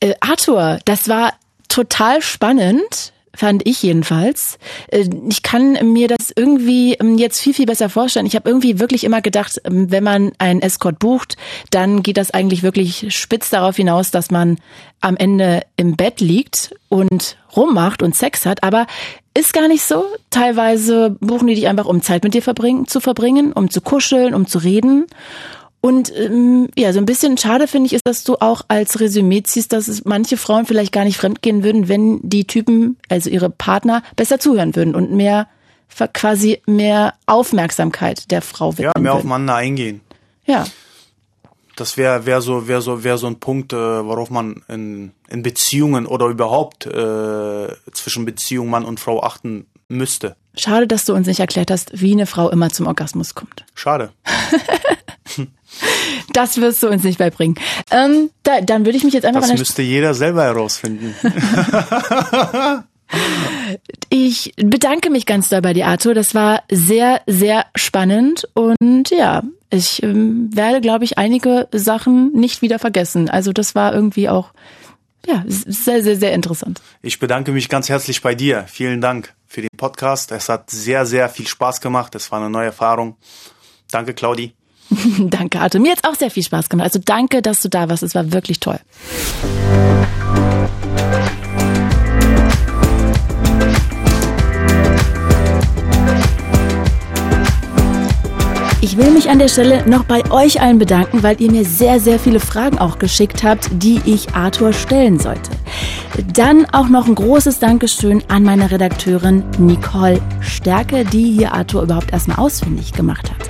Äh, Arthur, das war total spannend fand ich jedenfalls. Äh, ich kann mir das irgendwie ähm, jetzt viel, viel besser vorstellen. Ich habe irgendwie wirklich immer gedacht, ähm, wenn man einen Escort bucht, dann geht das eigentlich wirklich spitz darauf hinaus, dass man am Ende im Bett liegt und rummacht und Sex hat. Aber ist gar nicht so. Teilweise buchen die dich einfach, um Zeit mit dir verbringen, zu verbringen, um zu kuscheln, um zu reden. Und ähm, ja, so ein bisschen schade finde ich ist, dass du auch als Resümee ziehst, dass es manche Frauen vielleicht gar nicht fremdgehen würden, wenn die Typen, also ihre Partner, besser zuhören würden und mehr quasi mehr Aufmerksamkeit der Frau widmen Ja, mehr würden. aufeinander eingehen. Ja. Das wäre wär so wär so wär so ein Punkt, äh, worauf man in, in Beziehungen oder überhaupt äh, zwischen Beziehung Mann und Frau achten müsste. Schade, dass du uns nicht erklärt hast, wie eine Frau immer zum Orgasmus kommt. Schade. Das wirst du uns nicht beibringen. Ähm, da, dann würde ich mich jetzt einfach. Das müsste jeder selber herausfinden. ich bedanke mich ganz doll bei dir, Arthur. Das war sehr, sehr spannend und ja, ich ähm, werde, glaube ich, einige Sachen nicht wieder vergessen. Also das war irgendwie auch ja sehr, sehr, sehr interessant. Ich bedanke mich ganz herzlich bei dir. Vielen Dank für den Podcast. Es hat sehr, sehr viel Spaß gemacht. Es war eine neue Erfahrung. Danke, Claudi. danke, Arthur. Mir hat auch sehr viel Spaß gemacht. Also danke, dass du da warst. Es war wirklich toll. Ich will mich an der Stelle noch bei euch allen bedanken, weil ihr mir sehr, sehr viele Fragen auch geschickt habt, die ich Arthur stellen sollte. Dann auch noch ein großes Dankeschön an meine Redakteurin Nicole Stärke, die hier Arthur überhaupt erstmal ausfindig gemacht hat.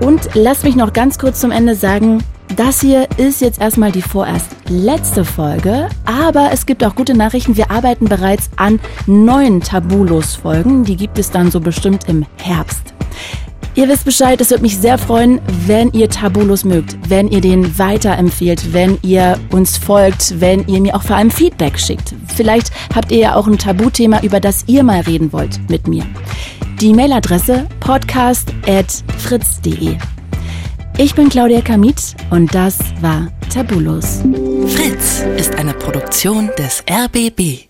Und lasst mich noch ganz kurz zum Ende sagen, das hier ist jetzt erstmal die vorerst letzte Folge, aber es gibt auch gute Nachrichten. Wir arbeiten bereits an neuen Tabulos-Folgen. Die gibt es dann so bestimmt im Herbst. Ihr wisst Bescheid, es würde mich sehr freuen, wenn ihr Tabulos mögt, wenn ihr den weiterempfehlt, wenn ihr uns folgt, wenn ihr mir auch vor allem Feedback schickt. Vielleicht habt ihr ja auch ein Tabuthema, über das ihr mal reden wollt mit mir. Die Mailadresse podcast.fritz.de. Ich bin Claudia Kamit und das war Tabulos. Fritz ist eine Produktion des RBB.